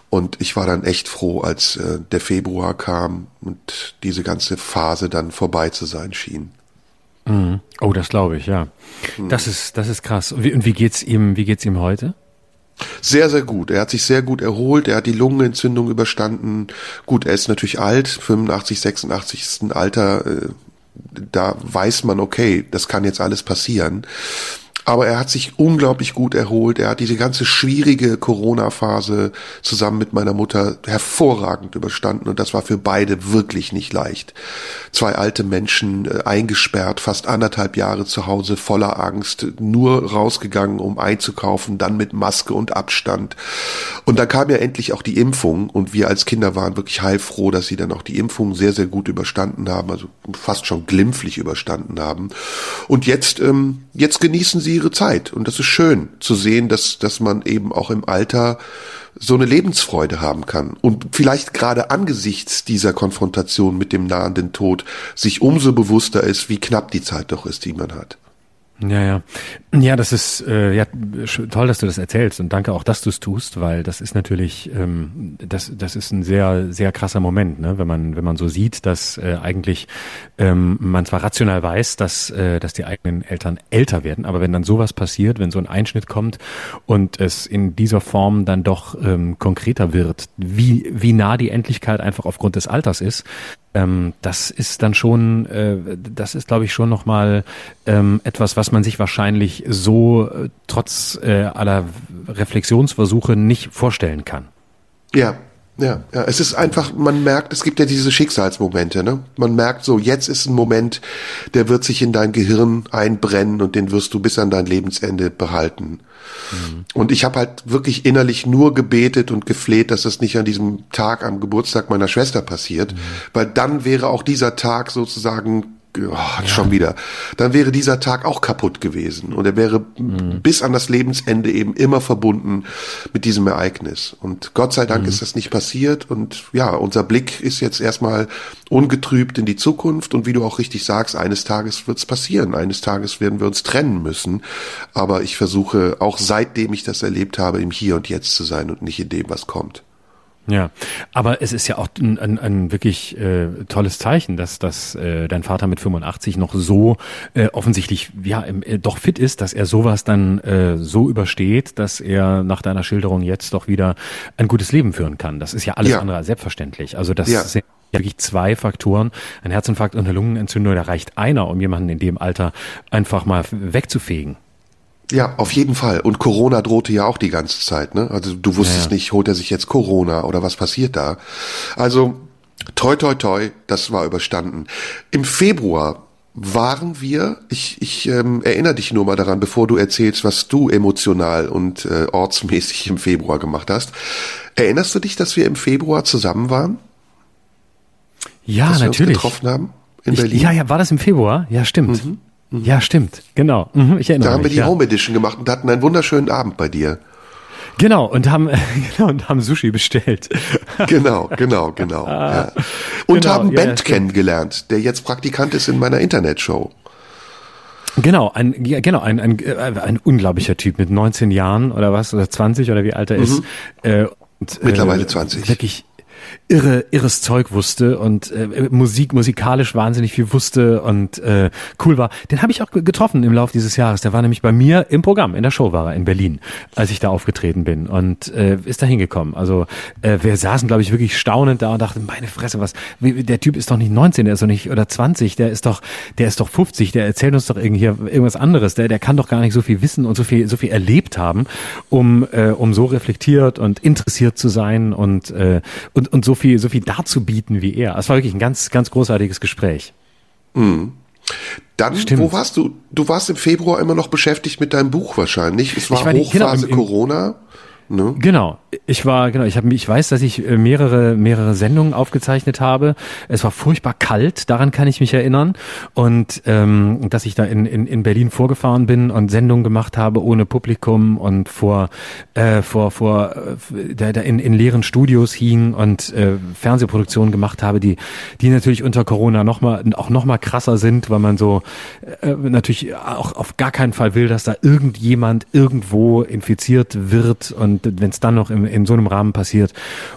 B: Und ich war dann echt froh, als äh, der Februar kam und diese ganze Phase dann vorbei zu sein schien.
A: Mhm. Oh, das glaube ich, ja. Mhm. Das ist, das ist krass. Und wie, und wie geht's ihm, wie geht's ihm heute?
B: Sehr, sehr gut. Er hat sich sehr gut erholt. Er hat die Lungenentzündung überstanden. Gut, er ist natürlich alt. 85, 86 ist ein Alter. Äh, da weiß man, okay, das kann jetzt alles passieren. Aber er hat sich unglaublich gut erholt. Er hat diese ganze schwierige Corona-Phase zusammen mit meiner Mutter hervorragend überstanden. Und das war für beide wirklich nicht leicht. Zwei alte Menschen äh, eingesperrt, fast anderthalb Jahre zu Hause, voller Angst, nur rausgegangen, um einzukaufen, dann mit Maske und Abstand. Und dann kam ja endlich auch die Impfung. Und wir als Kinder waren wirklich heilfroh, dass sie dann auch die Impfung sehr, sehr gut überstanden haben. Also fast schon glimpflich überstanden haben. Und jetzt, ähm, jetzt genießen sie ihre Zeit. Und das ist schön zu sehen, dass, dass man eben auch im Alter so eine Lebensfreude haben kann. Und vielleicht gerade angesichts dieser Konfrontation mit dem nahenden Tod sich umso bewusster ist, wie knapp die Zeit doch ist, die man hat.
A: Ja, ja. Ja, das ist äh, ja toll, dass du das erzählst und danke auch, dass du es tust, weil das ist natürlich, ähm, das, das ist ein sehr, sehr krasser Moment, ne? wenn man, wenn man so sieht, dass äh, eigentlich ähm, man zwar rational weiß, dass, äh, dass die eigenen Eltern älter werden, aber wenn dann sowas passiert, wenn so ein Einschnitt kommt und es in dieser Form dann doch ähm, konkreter wird, wie, wie nah die Endlichkeit einfach aufgrund des Alters ist, ähm, das ist dann schon, äh, das ist, glaube ich, schon nochmal ähm, etwas, was man sich wahrscheinlich so äh, trotz äh, aller Reflexionsversuche nicht vorstellen kann.
B: Ja, Ja, ja, es ist einfach, man merkt, es gibt ja diese Schicksalsmomente, ne? Man merkt so, jetzt ist ein Moment, der wird sich in dein Gehirn einbrennen und den wirst du bis an dein Lebensende behalten. Mhm. Und ich habe halt wirklich innerlich nur gebetet und gefleht, dass das nicht an diesem Tag am Geburtstag meiner Schwester passiert, mhm. weil dann wäre auch dieser Tag sozusagen oh, ja. schon wieder, dann wäre dieser Tag auch kaputt gewesen und er wäre mhm. bis an das Lebensende eben immer verbunden mit diesem Ereignis. Und Gott sei Dank mhm. ist das nicht passiert und ja, unser Blick ist jetzt erstmal ungetrübt in die Zukunft und wie du auch richtig sagst, eines Tages wird es passieren, eines Tages werden wir uns trennen müssen, aber ich versuche auch seitdem ich das erlebt habe, im Hier und Jetzt zu sein und nicht in dem, was kommt.
A: Ja, aber es ist ja auch ein, ein, ein wirklich äh, tolles Zeichen, dass, dass äh, dein Vater mit 85 noch so äh, offensichtlich ja äh, doch fit ist, dass er sowas dann äh, so übersteht, dass er nach deiner Schilderung jetzt doch wieder ein gutes Leben führen kann. Das ist ja alles ja. andere als selbstverständlich. Also das ja. sind ja wirklich zwei Faktoren, ein Herzinfarkt und eine Lungenentzündung, da reicht einer, um jemanden in dem Alter einfach mal wegzufegen.
B: Ja, auf jeden Fall. Und Corona drohte ja auch die ganze Zeit, ne? Also du wusstest ja, nicht, holt er sich jetzt Corona oder was passiert da? Also toi toi toi, das war überstanden. Im Februar waren wir, ich, ich ähm, erinnere dich nur mal daran, bevor du erzählst, was du emotional und äh, ortsmäßig im Februar gemacht hast. Erinnerst du dich, dass wir im Februar zusammen waren?
A: Ja, dass natürlich. Wir uns
B: getroffen haben
A: in ich, Berlin? Ja, ja, war das im Februar? Ja, stimmt. Mhm. Mhm. Ja, stimmt. Genau. Mhm,
B: ich erinnere da haben mich, wir die ja. Home Edition gemacht und hatten einen wunderschönen Abend bei dir.
A: Genau, und haben, (laughs) genau, und haben Sushi bestellt.
B: Genau, genau, genau. (laughs) Ah, ja. Und genau, haben Ben ja, kennengelernt, der jetzt Praktikant ist in meiner Internetshow.
A: Genau, ein, ja, genau, ein, ein, äh, ein unglaublicher Typ mit 19 Jahren oder was, oder 20 oder wie alt er ist.
B: Mhm. Äh, und, Mittlerweile äh, 20.
A: Wirklich irre, irres Zeug wusste und äh, Musik, musikalisch wahnsinnig viel wusste und äh, cool war. Den habe ich auch getroffen im Laufe dieses Jahres. Der war nämlich bei mir im Programm, in der Show war er in Berlin, als ich da aufgetreten bin und äh, ist da hingekommen. Also äh, wir saßen, glaube ich, wirklich staunend da und dachten, meine Fresse, was, wie, der Typ ist doch nicht 19, der ist doch nicht, oder 20, der ist doch, der ist doch 50, der erzählt uns doch irgendwie irgendwas anderes, der, der kann doch gar nicht so viel wissen und so viel, so viel erlebt haben, um, äh, um so reflektiert und interessiert zu sein und, äh, und, und so viel, so viel dazu bieten wie er. Es war wirklich ein ganz, ganz großartiges Gespräch.
B: Mhm. Dann, Stimmt. wo warst du? Du warst im Februar immer noch beschäftigt mit deinem Buch wahrscheinlich. Es war, war Hochphase genau, im, Corona.
A: Ne? Genau. Ich war, genau, ich habe ich weiß, dass ich äh, mehrere, mehrere Sendungen aufgezeichnet habe. Es war furchtbar kalt, daran kann ich mich erinnern. Und ähm, dass ich da in, in, in Berlin vorgefahren bin und Sendungen gemacht habe ohne Publikum und vor, äh, vor, vor äh, da, da in, in leeren Studios hing und äh, Fernsehproduktionen gemacht habe, die, die natürlich unter Corona noch mal, auch noch mal krasser sind, weil man so äh, natürlich auch auf gar keinen Fall will, dass da irgendjemand irgendwo infiziert wird und wenn es dann noch in, so einem Rahmen passiert.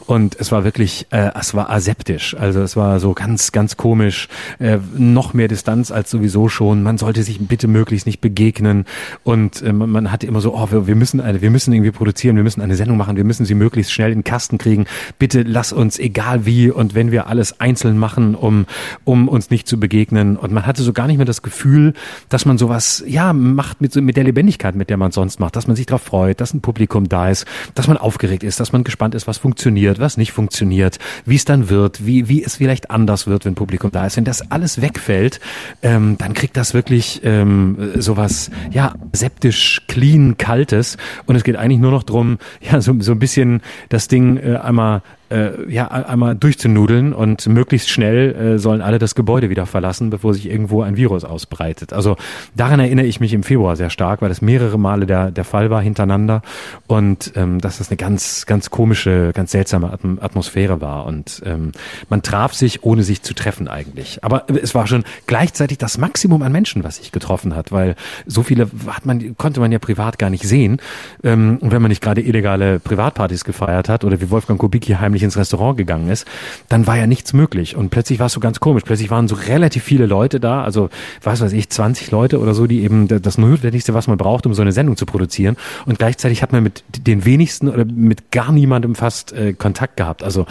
A: Und es war wirklich, äh, es war aseptisch. Also es war so ganz, ganz komisch. Äh, noch mehr Distanz als sowieso schon. Man sollte sich bitte möglichst nicht begegnen. Und äh, man, man hatte immer so, oh, wir, wir müssen eine, wir müssen irgendwie produzieren, wir müssen eine Sendung machen, wir müssen sie möglichst schnell in den Kasten kriegen. Bitte lass uns, egal wie, und wenn wir alles einzeln machen, um, um uns nicht zu begegnen. Und man hatte so gar nicht mehr das Gefühl, dass man sowas, ja, macht mit, mit der Lebendigkeit, mit der man sonst macht, dass man sich darauf freut, dass ein Publikum da ist, dass man aufgeregt ist, dass man gespannt ist, was funktioniert, was nicht funktioniert, wie es dann wird, wie, wie es vielleicht anders wird, wenn Publikum da ist. Wenn das alles wegfällt, ähm, dann kriegt das wirklich ähm, sowas, ja, septisch, clean, kaltes. Und es geht eigentlich nur noch drum, ja, so, so ein bisschen das Ding äh, einmal äh, ja einmal durchzunudeln und möglichst schnell äh, sollen alle das Gebäude wieder verlassen, bevor sich irgendwo ein Virus ausbreitet. Also daran erinnere ich mich im Februar sehr stark, weil das mehrere Male der, der Fall war hintereinander und ähm, dass das eine ganz, ganz komische, ganz seltsame Atmosphäre war und ähm, man traf sich, ohne sich zu treffen eigentlich. Aber es war schon gleichzeitig das Maximum an Menschen, was sich getroffen hat, weil so viele hat man, konnte man ja privat gar nicht sehen, ähm, wenn man nicht gerade illegale Privatpartys gefeiert hat oder wie Wolfgang Kubicki heimlich nicht ins Restaurant gegangen ist, dann war ja nichts möglich. Und plötzlich war es so ganz komisch. Plötzlich waren so relativ viele Leute da, also was weiß ich, 20 Leute oder so, die eben das Notwendigste, was man braucht, um so eine Sendung zu produzieren. Und gleichzeitig hat man mit den wenigsten oder mit gar niemandem fast äh, Kontakt gehabt. Also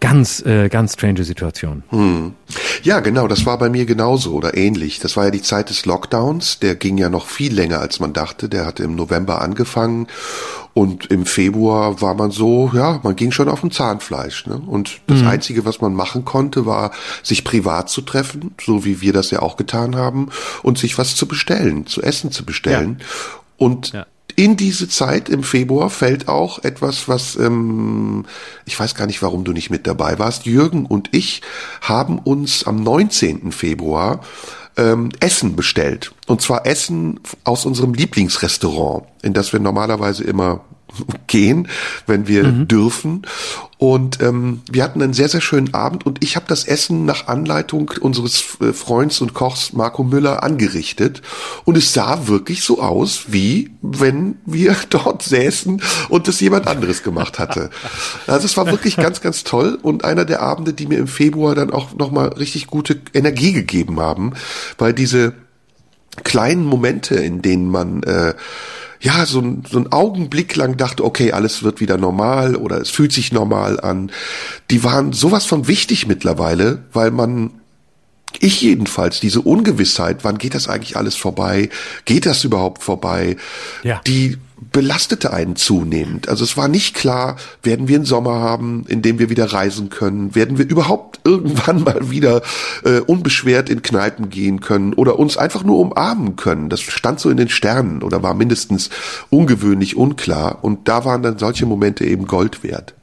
A: ganz, äh, ganz strange Situation.
B: Hm. Ja, genau, das war bei mir genauso oder ähnlich. Das war ja die Zeit des Lockdowns, der ging ja noch viel länger, als man dachte. Der hatte im November angefangen und im Februar war man so, ja, man ging schon auf dem Zahnfleisch Frischfleisch. Ne? Und das
A: Mhm.
B: Einzige, was man machen konnte, war, sich privat zu treffen, so wie wir das ja auch getan haben, und sich was zu bestellen, zu essen zu bestellen. Und
A: Ja.
B: in diese Zeit im Februar fällt auch etwas, was ähm, ich weiß gar nicht, warum du nicht mit dabei warst. Jürgen und ich haben uns am 19. Februar ähm, Essen bestellt. Und zwar Essen aus unserem Lieblingsrestaurant, in das wir normalerweise immer gehen, wenn wir dürfen. Und ähm, wir hatten einen sehr, sehr schönen Abend und ich habe das Essen nach Anleitung unseres äh, Freunds und Kochs Marco Müller angerichtet. Und es sah wirklich so aus, wie wenn wir (laughs) dort säßen und es jemand anderes gemacht hatte. Also es war wirklich ganz, ganz toll und einer der Abende, die mir im Februar dann auch nochmal richtig gute Energie gegeben haben, weil diese kleinen Momente, in denen man äh, ja so, ein- so einen Augenblick lang dachte, okay, alles wird wieder normal oder es fühlt sich normal an, die waren sowas von wichtig mittlerweile, weil man ich jedenfalls, diese Ungewissheit, wann geht das eigentlich alles vorbei? Geht das überhaupt vorbei?
A: Ja.
B: Die belastete einen zunehmend. Also es war nicht klar, werden wir einen Sommer haben, in dem wir wieder reisen können? Werden wir überhaupt (laughs) irgendwann mal wieder äh, unbeschwert in Kneipen gehen können oder uns einfach nur umarmen können? Das stand so in den Sternen oder war mindestens ungewöhnlich unklar. Und da waren dann solche Momente eben Gold wert.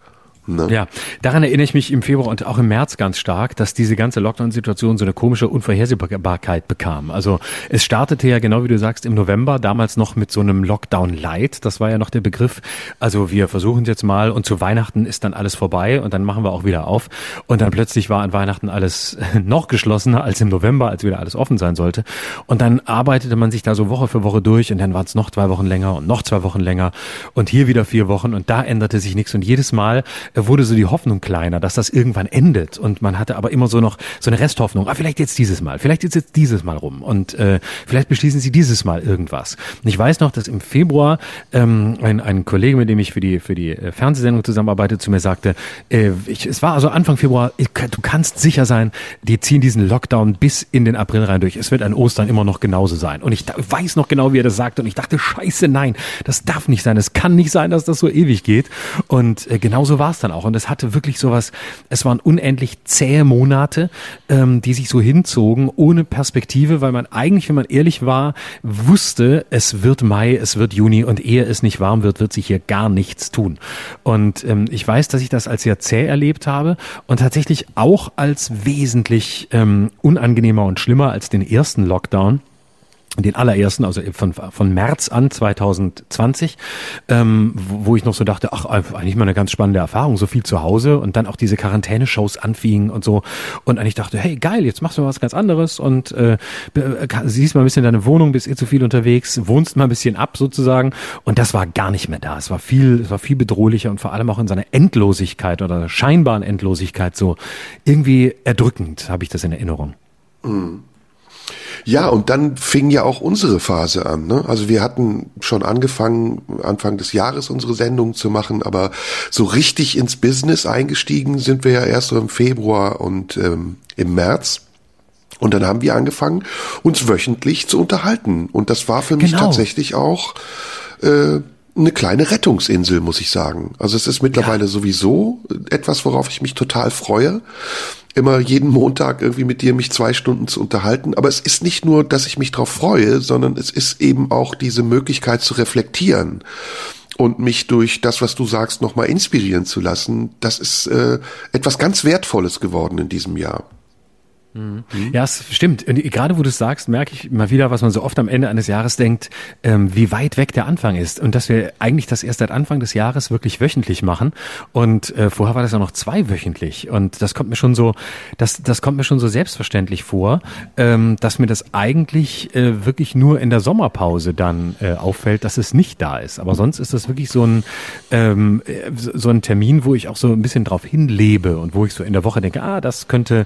B: Ne?
A: Ja, daran erinnere ich mich im Februar und auch im März ganz stark, dass diese ganze Lockdown-Situation so eine komische Unvorhersehbarkeit bekam. Also es startete ja genau wie du sagst im November, damals noch mit so einem Lockdown-Light. Das war ja noch der Begriff. Also wir versuchen es jetzt mal und zu Weihnachten ist dann alles vorbei und dann machen wir auch wieder auf. Und dann plötzlich war an Weihnachten alles (laughs) noch geschlossener als im November, als wieder alles offen sein sollte. Und dann arbeitete man sich da so Woche für Woche durch und dann waren es noch zwei Wochen länger und noch zwei Wochen länger und hier wieder vier Wochen und da änderte sich nichts und jedes Mal wurde so die Hoffnung kleiner, dass das irgendwann endet und man hatte aber immer so noch so eine Resthoffnung, ah, vielleicht jetzt dieses Mal, vielleicht ist jetzt dieses Mal rum und äh, vielleicht beschließen sie dieses Mal irgendwas. Und ich weiß noch, dass im Februar ähm, ein, ein Kollege, mit dem ich für die für die äh, Fernsehsendung zusammenarbeite, zu mir sagte, äh, ich, es war also Anfang Februar, ich, du kannst sicher sein, die ziehen diesen Lockdown bis in den April rein durch. Es wird an Ostern immer noch genauso sein. Und ich weiß noch genau, wie er das sagte. Und ich dachte, scheiße, nein, das darf nicht sein. Es kann nicht sein, dass das so ewig geht. Und äh, genauso war es dann auch. Und es hatte wirklich sowas, es waren unendlich zähe Monate, ähm, die sich so hinzogen, ohne Perspektive, weil man eigentlich, wenn man ehrlich war, wusste, es wird Mai, es wird Juni und ehe es nicht warm wird, wird sich hier gar nichts tun. Und ähm, ich weiß, dass ich das als sehr zäh erlebt habe und tatsächlich auch als wesentlich ähm, unangenehmer und schlimmer als den ersten Lockdown den allerersten, also von, von März an 2020, ähm, wo ich noch so dachte, ach, eigentlich mal eine ganz spannende Erfahrung, so viel zu Hause und dann auch diese Quarantäneshows anfingen und so und eigentlich dachte, hey, geil, jetzt machst du mal was ganz anderes und äh, kann- siehst mal ein bisschen deine Wohnung, bist eh zu viel unterwegs, wohnst mal ein bisschen ab sozusagen und das war gar nicht mehr da. Es war viel, es war viel bedrohlicher und vor allem auch in seiner Endlosigkeit oder scheinbaren Endlosigkeit so irgendwie erdrückend, habe ich das in Erinnerung.
B: Ja, und dann fing ja auch unsere Phase an. Ne? Also wir hatten schon angefangen, Anfang des Jahres unsere Sendung zu machen, aber so richtig ins Business eingestiegen sind wir ja erst so im Februar und ähm, im März. Und dann haben wir angefangen, uns wöchentlich zu unterhalten. Und das war für mich
A: Genau.
B: tatsächlich auch äh, eine kleine Rettungsinsel, muss ich sagen. Also es ist mittlerweile sowieso etwas, worauf ich mich total freue. Immer jeden Montag irgendwie mit dir mich zwei Stunden zu unterhalten. Aber es ist nicht nur, dass ich mich darauf freue, sondern es ist eben auch diese Möglichkeit zu reflektieren und mich durch das, was du sagst, nochmal inspirieren zu lassen. Das ist äh, etwas ganz Wertvolles geworden in diesem Jahr.
A: Ja, es stimmt. Und gerade wo du es sagst, merke ich mal wieder, was man so oft am Ende eines Jahres denkt, ähm, wie weit weg der Anfang ist. Und dass wir eigentlich das erst seit Anfang des Jahres wirklich wöchentlich machen. Und äh, vorher war das ja noch zweiwöchentlich. Und das kommt mir schon so, das, das kommt mir schon so selbstverständlich vor, ähm, dass mir das eigentlich äh, wirklich nur in der Sommerpause dann äh, auffällt, dass es nicht da ist. Aber sonst ist das wirklich so ein, ähm, äh, so ein Termin, wo ich auch so ein bisschen drauf hinlebe und wo ich so in der Woche denke, ah, das könnte,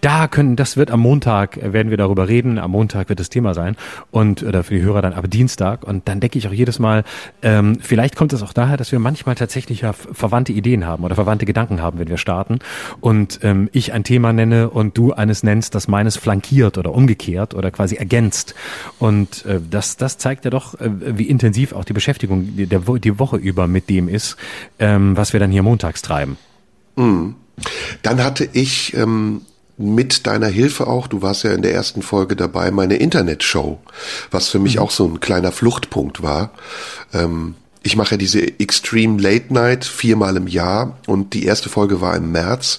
A: da können, das wird am Montag, äh, werden wir darüber reden, am Montag wird das Thema sein. Und oder für die Hörer dann aber Dienstag. Und dann denke ich auch jedes Mal, ähm, vielleicht kommt es auch daher, dass wir manchmal tatsächlich ja verwandte Ideen haben oder verwandte Gedanken haben, wenn wir starten. Und ähm, ich ein Thema nenne und du eines nennst, das meines flankiert oder umgekehrt oder quasi ergänzt. Und äh, das, das zeigt ja doch, äh, wie intensiv auch die Beschäftigung die, der, die Woche über mit dem ist, ähm, was wir dann hier montags treiben.
B: Dann hatte ich ähm, mit deiner Hilfe auch, du warst ja in der ersten Folge dabei, meine Internetshow, was für mich auch so ein kleiner Fluchtpunkt war. Ähm, ich mache ja diese Extreme Late Night viermal im Jahr und die erste Folge war im März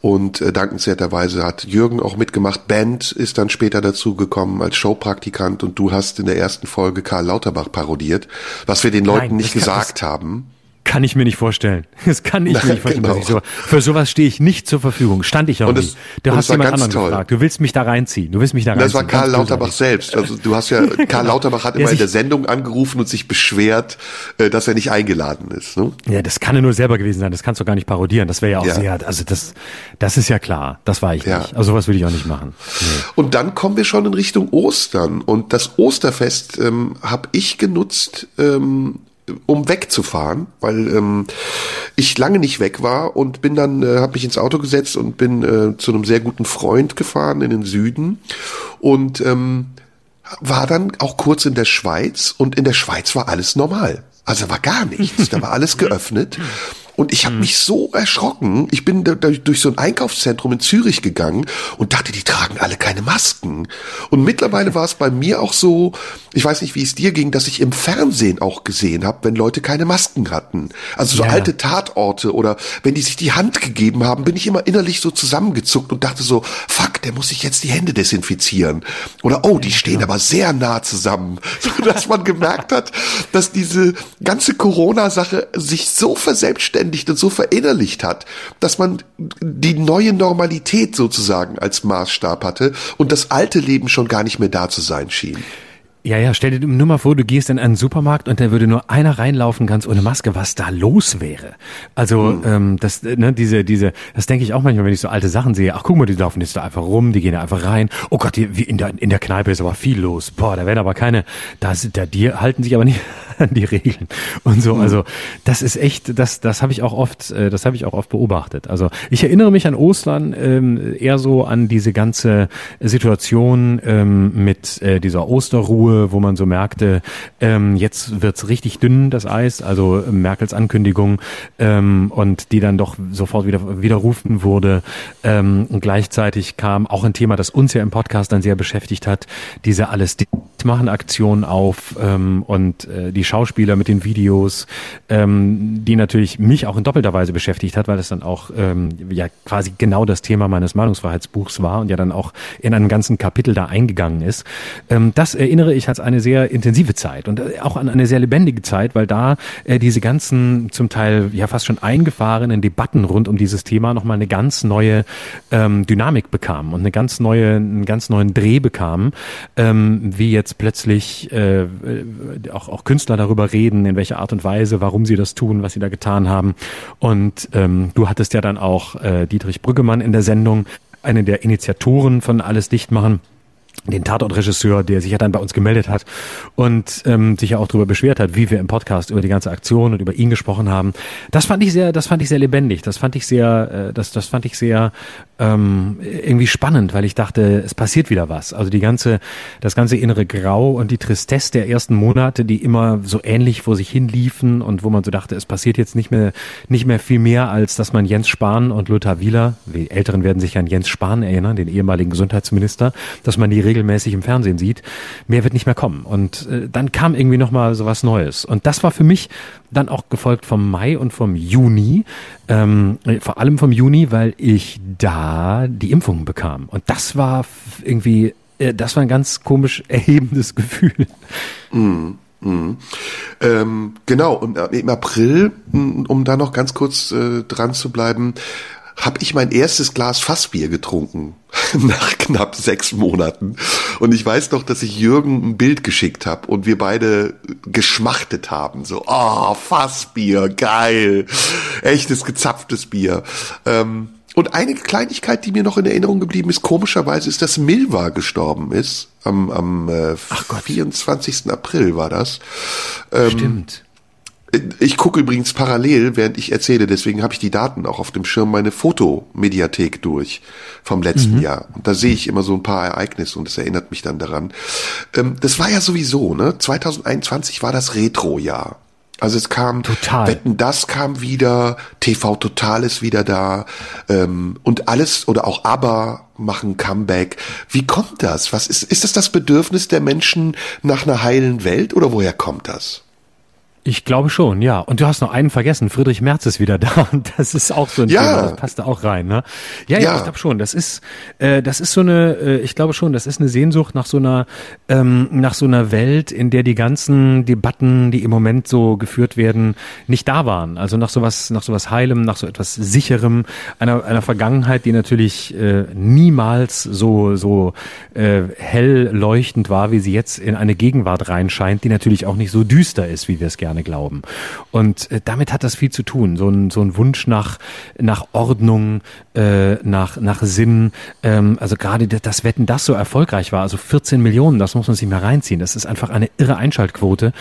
B: und äh, dankenswerterweise hat Jürgen auch mitgemacht. Band ist dann später dazu gekommen als Showpraktikant und du hast in der ersten Folge Karl Lauterbach parodiert, was wir den Leuten
A: Nein,
B: nicht gesagt haben.
A: Kann ich mir nicht vorstellen. (laughs) Das kann ich mir nicht (laughs) vorstellen.
B: Genau.
A: so, für sowas stehe ich nicht zur Verfügung. Stand ich auch
B: Und
A: nie.
B: es-
A: Du hast jemand anderen
B: toll.
A: gefragt. Du willst mich da reinziehen. Du willst mich da reinziehen.
B: Das war Karl
A: Ganz
B: Lauterbach selbst. Also du hast ja, (laughs) Karl Lauterbach hat immer in der Sendung angerufen und sich beschwert, äh, dass er nicht eingeladen ist. Ne?
A: Ja, das kann er nur selber gewesen sein. Das kannst du gar nicht parodieren. Das wäre ja auch
B: Ja.
A: sehr, also das, das ist ja klar. Das war ich
B: Ja.
A: nicht. Also sowas würde ich auch nicht machen. Nee.
B: Und dann kommen wir schon in Richtung Ostern. Und das Osterfest ähm, habe ich genutzt, ähm, um wegzufahren, weil ähm, ich lange nicht weg war und bin dann, äh, habe mich ins Auto gesetzt und bin äh, zu einem sehr guten Freund gefahren in den Süden und ähm, war dann auch kurz in der Schweiz und in der Schweiz war alles normal. Also war gar nichts, da war alles (laughs) geöffnet. Und ich habe mich so erschrocken. Ich bin da, durch so ein Einkaufszentrum in Zürich gegangen und dachte, die tragen alle keine Masken. Und mittlerweile war es bei mir auch so, ich weiß nicht, wie es dir ging, dass ich im Fernsehen auch gesehen habe, wenn Leute keine Masken hatten. Also so
A: Ja.
B: alte Tatorte oder wenn die sich die Hand gegeben haben, bin ich immer innerlich so zusammengezuckt und dachte so, fuck, der muss sich jetzt die Hände desinfizieren. Oder oh, die stehen aber sehr nah zusammen. (laughs) So, dass man gemerkt hat, dass diese ganze Corona-Sache sich so verselbstständigt und so verinnerlicht hat, dass man die neue Normalität sozusagen als Maßstab hatte und das alte Leben schon gar nicht mehr da zu sein schien.
A: Ja, ja, stell dir nur mal vor, du gehst in einen Supermarkt und da würde nur einer reinlaufen, ganz ohne Maske, was da los wäre. Also, ähm, das, ne, diese, diese, das denke ich auch manchmal, wenn ich so alte Sachen sehe. Ach, guck mal, die laufen jetzt da einfach rum, die gehen da einfach rein. Oh Gott, die, wie in der, in der Kneipe ist aber viel los. Boah, da werden aber keine, da, da, die halten sich aber nicht an (laughs) die Regeln und so. Also, das ist echt, das, das habe ich auch oft, äh, das habe ich auch oft beobachtet. Also, ich erinnere mich an Ostern ähm, eher so an diese ganze Situation ähm, mit äh, dieser Osterruhe, wo man so merkte, ähm, jetzt wird's richtig dünn, das Eis, also Merkels Ankündigung und und die dann doch sofort wieder widerrufen wurde. Ähm, und gleichzeitig kam auch ein Thema, das uns ja im Podcast dann sehr beschäftigt hat, diese alles machen Aktion auf ähm, und äh, die Schauspieler mit den Videos, ähm, die natürlich mich auch in doppelter Weise beschäftigt hat, weil es dann auch ähm, ja quasi genau das Thema meines Meinungsfreiheitsbuchs war und ja dann auch in einem ganzen Kapitel da eingegangen ist. Ähm, das erinnere ich als eine sehr intensive Zeit und äh, auch an eine sehr lebendige Zeit, weil da äh, diese ganzen zum Teil ja fast schon eingefahrenen Debatten rund um dieses Thema nochmal eine ganz neue ähm, Dynamik bekamen und eine ganz neue, einen ganz neuen Dreh bekamen, ähm, wie jetzt plötzlich äh, äh, auch, auch Künstler darüber reden, in welcher Art und Weise, warum sie das tun, was sie da getan haben. Und ähm, du hattest ja dann auch äh, Dietrich Brüggemann in der Sendung, einen der Initiatoren von Alles dicht machen den Tatortregisseur, der sich ja dann bei uns gemeldet hat und ähm, sich ja auch darüber beschwert hat, wie wir im Podcast über die ganze Aktion und über ihn gesprochen haben. Das fand ich sehr, das fand ich sehr lebendig. Das fand ich sehr, äh, das, das fand ich sehr ähm, irgendwie spannend, weil ich dachte, es passiert wieder was. Also die ganze, das ganze innere Grau und die Tristesse der ersten Monate, die immer so ähnlich vor sich hin liefen und wo man so dachte, es passiert jetzt nicht mehr, nicht mehr viel mehr, als dass man Jens Spahn und Lothar Wieler, die Älteren werden sich an Jens Spahn erinnern, den ehemaligen Gesundheitsminister, dass man die regelmäßig im Fernsehen sieht. Mehr wird nicht mehr kommen. Und äh, dann kam irgendwie nochmal so was Neues. Und das war für mich dann auch gefolgt vom Mai und vom Juni, ähm, vor allem vom Juni, weil ich da die Impfungen bekam. Und das war irgendwie, äh, das war ein ganz komisch (laughs) erhebendes Gefühl.
B: Ähm, genau, und äh, im April, um da noch ganz kurz äh, dran zu bleiben, habe ich mein erstes Glas Fassbier getrunken (laughs) nach knapp sechs Monaten. Und ich weiß noch, dass ich Jürgen ein Bild geschickt habe und wir beide geschmachtet haben. So, oh, Fassbier, geil. Echtes gezapftes Bier. Ähm, und eine Kleinigkeit, die mir noch in Erinnerung geblieben ist, komischerweise ist, dass Milva gestorben ist. Am, am äh, 24. April war das. Ähm,
A: Stimmt.
B: Ich gucke übrigens parallel, während ich erzähle, deswegen habe ich die Daten auch auf dem Schirm, meine Fotomediathek durch vom letzten Jahr. Und da sehe ich immer so ein paar Ereignisse und das erinnert mich dann daran. Ähm, das war ja sowieso, ne? 2021 war das Retro-Jahr. Also es kam,
A: Total.
B: Wetten, das kam wieder, TV Total ist wieder da ähm, und alles oder auch ABBA machen Comeback. Wie kommt das? Was ist, ist das das Bedürfnis der Menschen nach einer heilen Welt oder woher kommt das?
A: Ich glaube schon, ja. Und du hast noch einen vergessen. Friedrich Merz ist wieder (laughs) da und das ist auch so ein
B: Ja.
A: Thema. Das passt da auch rein, ne? Ja, ja,
B: Ja.
A: ich glaube schon. Das ist, äh, das ist so eine, äh, ich glaube schon, das ist eine Sehnsucht nach so einer, ähm, nach so einer Welt, in der die ganzen Debatten, die im Moment so geführt werden, nicht da waren. Also nach sowas, nach sowas Heilem, nach so etwas Sicherem, einer, einer Vergangenheit, die natürlich äh, niemals so, so äh, hell leuchtend war, wie sie jetzt in eine Gegenwart reinscheint, die natürlich auch nicht so düster ist, wie wir es gerne glauben. Und äh, damit hat das viel zu tun. So ein, so ein Wunsch nach, nach Ordnung, äh, nach, nach Sinn. Ähm, also gerade das- das Wetten, das so erfolgreich war, also 14 Millionen, das muss man sich mal reinziehen. Das ist einfach eine irre Einschaltquote,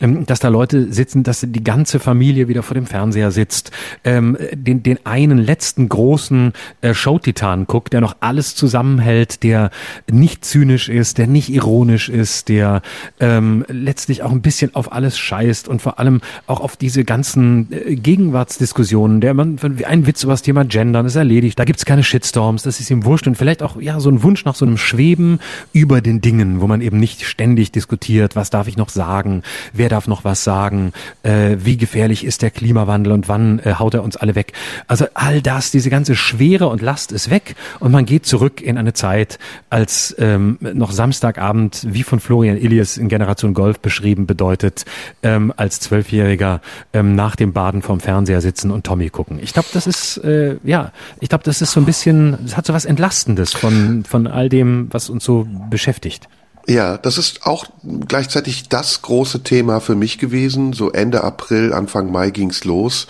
A: ähm, dass da Leute sitzen, dass die ganze Familie wieder vor dem Fernseher sitzt, ähm, den, den einen letzten großen äh, Showtitan guckt, der noch alles zusammenhält, der nicht zynisch ist, der nicht ironisch ist, der ähm, letztlich auch ein bisschen auf alles scheißt und vor allem auch auf diese ganzen äh, Gegenwartsdiskussionen, der man ein Witz über das Thema Gendern ist erledigt, da gibt's keine Shitstorms, das ist ihm wurscht und vielleicht auch ja so ein Wunsch nach so einem Schweben über den Dingen, wo man eben nicht ständig diskutiert, was darf ich noch sagen, wer darf noch was sagen, äh, wie gefährlich ist der Klimawandel und wann äh, haut er uns alle weg. Also all das, diese ganze Schwere und Last ist weg und man geht zurück in eine Zeit, als ähm, noch Samstagabend, wie von Florian Illies in Generation Golf beschrieben, bedeutet, ähm, als Zwölfjähriger ähm, nach dem Baden vorm Fernseher sitzen und Tommy gucken. Ich glaube, das ist, äh, ja, ich glaube, das ist so ein bisschen, das hat so was Entlastendes von, von all dem, was uns so beschäftigt.
B: Ja, das ist auch gleichzeitig das große Thema für mich gewesen. So Ende April, Anfang Mai ging's los.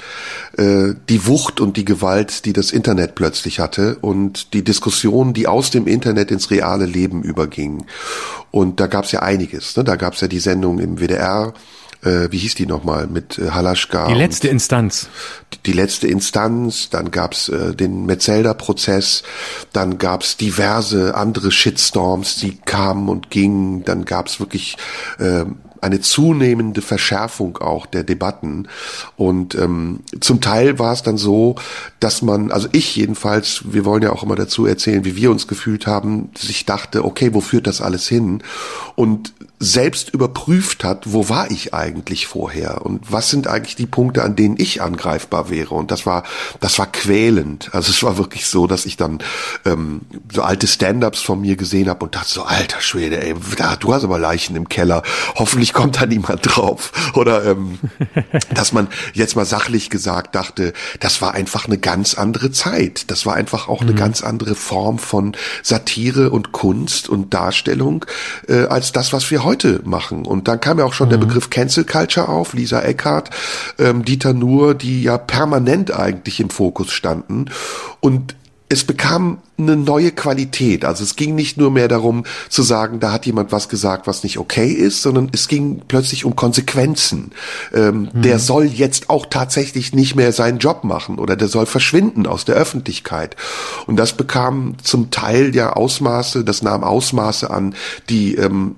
B: Äh, die Wucht und die Gewalt, die das Internet plötzlich hatte und die Diskussion, die aus dem Internet ins reale Leben überging. Und da gab's ja einiges. Ne? Da gab's ja die Sendung im WDR. Äh, wie hieß die nochmal? Mit äh, Halaschka.
A: Die letzte Instanz.
B: die letzte Instanz, dann gab's äh, den Metzelder-Prozess, dann gab's diverse andere Shitstorms, die kamen und gingen, dann gab's wirklich äh, eine zunehmende Verschärfung auch der Debatten und ähm, zum Teil war es dann so, dass man, also ich jedenfalls, wir wollen ja auch immer dazu erzählen, wie wir uns gefühlt haben, sich dachte, okay, wo führt das alles hin? Und selbst überprüft hat, wo war ich eigentlich vorher und was sind eigentlich die Punkte, an denen ich angreifbar wäre. Und das war, das war quälend. Also es war wirklich so, dass ich dann ähm, so alte Stand-ups von mir gesehen habe und dachte so, alter Schwede, ey, da, du hast aber Leichen im Keller. Hoffentlich kommt da niemand drauf. Oder ähm, (laughs) dass man jetzt mal sachlich gesagt dachte, das war einfach eine ganz andere Zeit. Das war einfach auch eine ganz andere Form von Satire und Kunst und Darstellung äh, als das, was wir heute machen. Und dann kam ja auch schon der Begriff Cancel Culture auf, Lisa Eckhardt, ähm, Dieter Nuhr, die ja permanent eigentlich im Fokus standen. Und es bekam eine neue Qualität. Also es ging nicht nur mehr darum zu sagen, da hat jemand was gesagt, was nicht okay ist, sondern es ging plötzlich um Konsequenzen. Ähm, Der soll jetzt auch tatsächlich nicht mehr seinen Job machen oder der soll verschwinden aus der Öffentlichkeit. Und das bekam zum Teil ja Ausmaße, das nahm Ausmaße an, die ähm,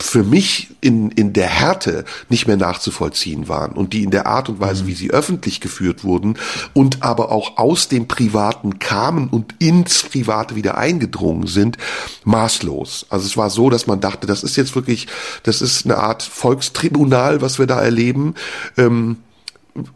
B: für mich in, in der Härte nicht mehr nachzuvollziehen waren und die in der Art und Weise, wie sie öffentlich geführt wurden und aber auch aus dem Privaten kamen und ins Private wieder eingedrungen sind, maßlos. Also es war so, dass man dachte, das ist jetzt wirklich, das ist eine Art Volkstribunal, was wir da erleben. Ähm,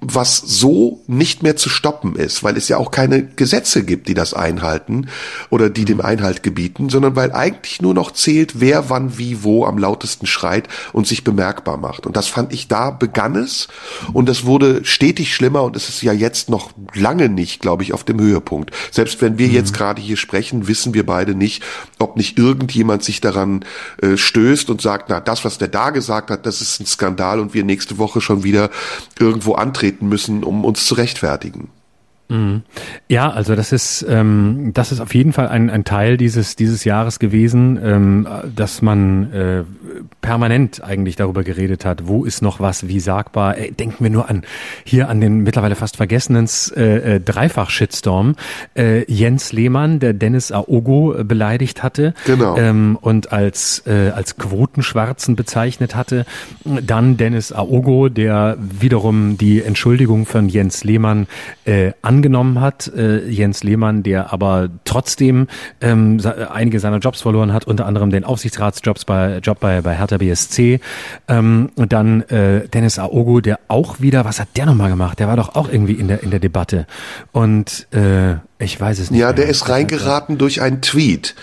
B: was so nicht mehr zu stoppen ist, weil es ja auch keine Gesetze gibt, die das einhalten oder die dem Einhalt gebieten, sondern weil eigentlich nur noch zählt, wer wann wie wo am lautesten schreit und sich bemerkbar macht. Und das fand ich, da begann es und das wurde stetig schlimmer und es ist ja jetzt noch lange nicht, glaube ich, auf dem Höhepunkt. Selbst wenn wir jetzt gerade hier sprechen, wissen wir beide nicht, ob nicht irgendjemand sich daran äh, stößt und sagt, na, das, was der da gesagt hat, das ist ein Skandal und wir nächste Woche schon wieder irgendwo antreten müssen, um uns zu rechtfertigen.
A: Ja, also das ist ähm, das ist auf jeden Fall ein, ein Teil dieses dieses Jahres gewesen, ähm, dass man äh, permanent eigentlich darüber geredet hat, wo ist noch was wie sagbar. Ey, denken wir nur an hier an den mittlerweile fast vergessenen äh, äh, Dreifach-Shitstorm. Äh, Jens Lehmann, der Dennis Aogo äh, beleidigt hatte
B: Genau.
A: ähm, und als, äh, als Quotenschwarzen bezeichnet hatte. Dann Dennis Aogo, der wiederum die Entschuldigung von Jens Lehmann äh, angenommen hat. Äh, Jens Lehmann, der aber trotzdem ähm, einige seiner Jobs verloren hat, unter anderem den Aufsichtsratsjobs bei Job bei, bei Hertha BSC. Ähm, und dann äh, Dennis Aogo, der auch wieder, was hat der nochmal gemacht? Der war doch auch irgendwie in der in der Debatte. Und äh, ich weiß es nicht.
B: Ja,
A: mehr.
B: der ist reingeraten durch einen Tweet,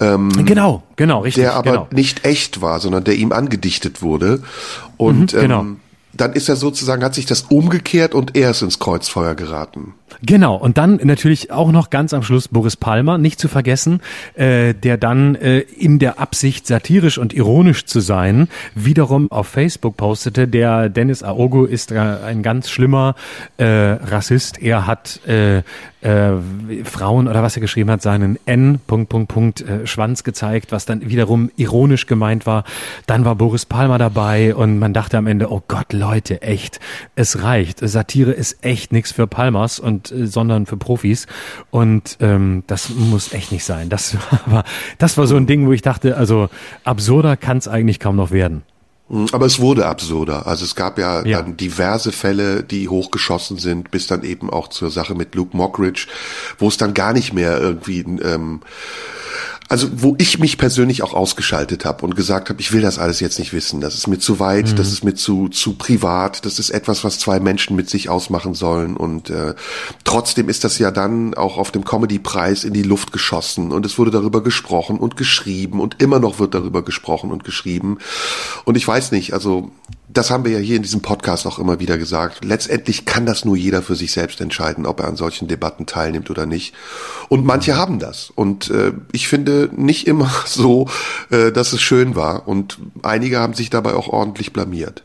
B: ähm,
A: Genau, genau, richtig.
B: der aber
A: genau.
B: nicht echt war, sondern der ihm angedichtet wurde. Und
A: Mhm, genau.
B: ähm, dann ist er sozusagen, hat sich das umgekehrt und er ist ins Kreuzfeuer geraten.
A: Genau, und dann natürlich auch noch ganz am Schluss Boris Palmer, nicht zu vergessen, äh, der dann äh, in der Absicht, satirisch und ironisch zu sein, wiederum auf Facebook postete, der Dennis Aogo ist äh, ein ganz schlimmer äh, Rassist. Er hat äh, äh, Frauen oder was er geschrieben hat, seinen N. Punkt, Punkt, Punkt, äh, Schwanz gezeigt, was dann wiederum ironisch gemeint war. Dann war Boris Palmer dabei und man dachte am Ende, oh Gott, Leute, echt, es reicht. Satire ist echt nichts für Palmers und äh, sondern für Profis. Und ähm, das muss echt nicht sein. Das (laughs) war, das war so ein Ding, wo ich dachte, also absurder kann es eigentlich kaum noch werden.
B: Mhm, Aber es wurde absurder. Also es gab ja,
A: Ja.
B: dann diverse Fälle, die hochgeschossen sind, bis dann eben auch zur Sache mit Luke Mockridge, wo es dann gar nicht mehr irgendwie, ähm, also wo ich mich persönlich auch ausgeschaltet habe und gesagt habe, ich will das alles jetzt nicht wissen. Das ist mir zu weit, das ist mir zu zu privat. Das ist etwas, was zwei Menschen mit sich ausmachen sollen. Und äh, trotzdem ist das ja dann auch auf dem Comedy-Preis in die Luft geschossen und es wurde darüber gesprochen und geschrieben und immer noch wird darüber gesprochen und geschrieben. Und ich weiß nicht, also das haben wir ja hier in diesem Podcast auch immer wieder gesagt. Letztendlich kann das nur jeder für sich selbst entscheiden, ob er an solchen Debatten teilnimmt oder nicht. Und manche haben das. Und äh, ich finde nicht immer (laughs) so, äh, dass es schön war. Und einige haben sich dabei auch ordentlich blamiert.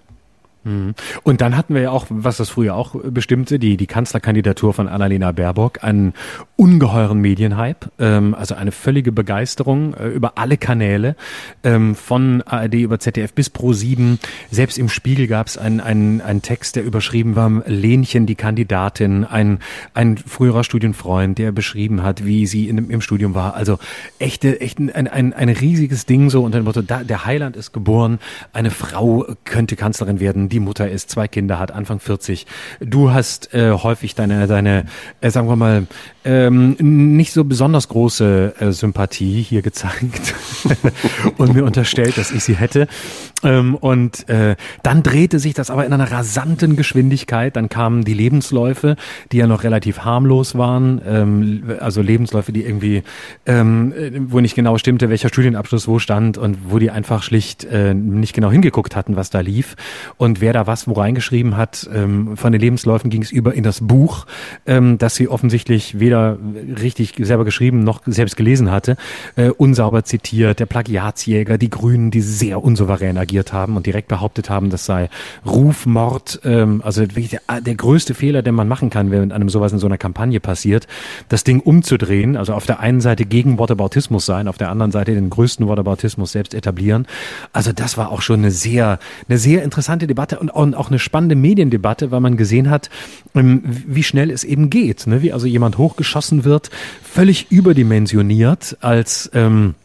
A: Und dann hatten wir ja auch, was das früher auch bestimmte, die, die Kanzlerkandidatur von Annalena Baerbock, einen ungeheuren Medienhype, ähm, also eine völlige Begeisterung äh, über alle Kanäle, ähm, von ARD über ZDF bis Pro7. Selbst im Spiegel gab es einen, einen, einen Text, der überschrieben war, Lenchen, die Kandidatin, ein, ein früherer Studienfreund, der beschrieben hat, wie sie in, im Studium war. Also echte, echt ein, ein, ein riesiges Ding so unter dem Motto, da, der Heiland ist geboren, eine Frau könnte Kanzlerin werden, die Mutter ist, zwei Kinder hat, Anfang 40. Du hast äh, häufig deine, deine äh, sagen wir mal, ähm, nicht so besonders große äh, Sympathie hier gezeigt (laughs) und mir unterstellt, dass ich sie hätte. Ähm, und äh, dann drehte sich das aber in einer rasanten Geschwindigkeit. Dann kamen die Lebensläufe, die ja noch relativ harmlos waren. Ähm, also Lebensläufe, die irgendwie, ähm, äh, wo nicht genau stimmte, welcher Studienabschluss wo stand und wo die einfach schlicht äh, nicht genau hingeguckt hatten, was da lief. Und wer da was wo reingeschrieben hat, ähm, von den Lebensläufen ging es über in das Buch, ähm, das sie offensichtlich weder richtig selber geschrieben noch selbst gelesen hatte. Äh, unsauber zitiert, der Plagiatsjäger, die Grünen, die sehr unsouverän agiert haben und direkt behauptet haben, das sei Rufmord, ähm, also wirklich der, der größte Fehler, den man machen kann, wenn einem sowas in so einer Kampagne passiert, das Ding umzudrehen, also auf der einen Seite gegen Whataboutismus sein, auf der anderen Seite den größten Whataboutismus selbst etablieren. Also das war auch schon eine sehr, eine sehr interessante Debatte und auch, eine spannende Mediendebatte, weil man gesehen hat, ähm, wie schnell es eben geht, ne? wie also jemand hochgeschossen wird, völlig überdimensioniert als ähm,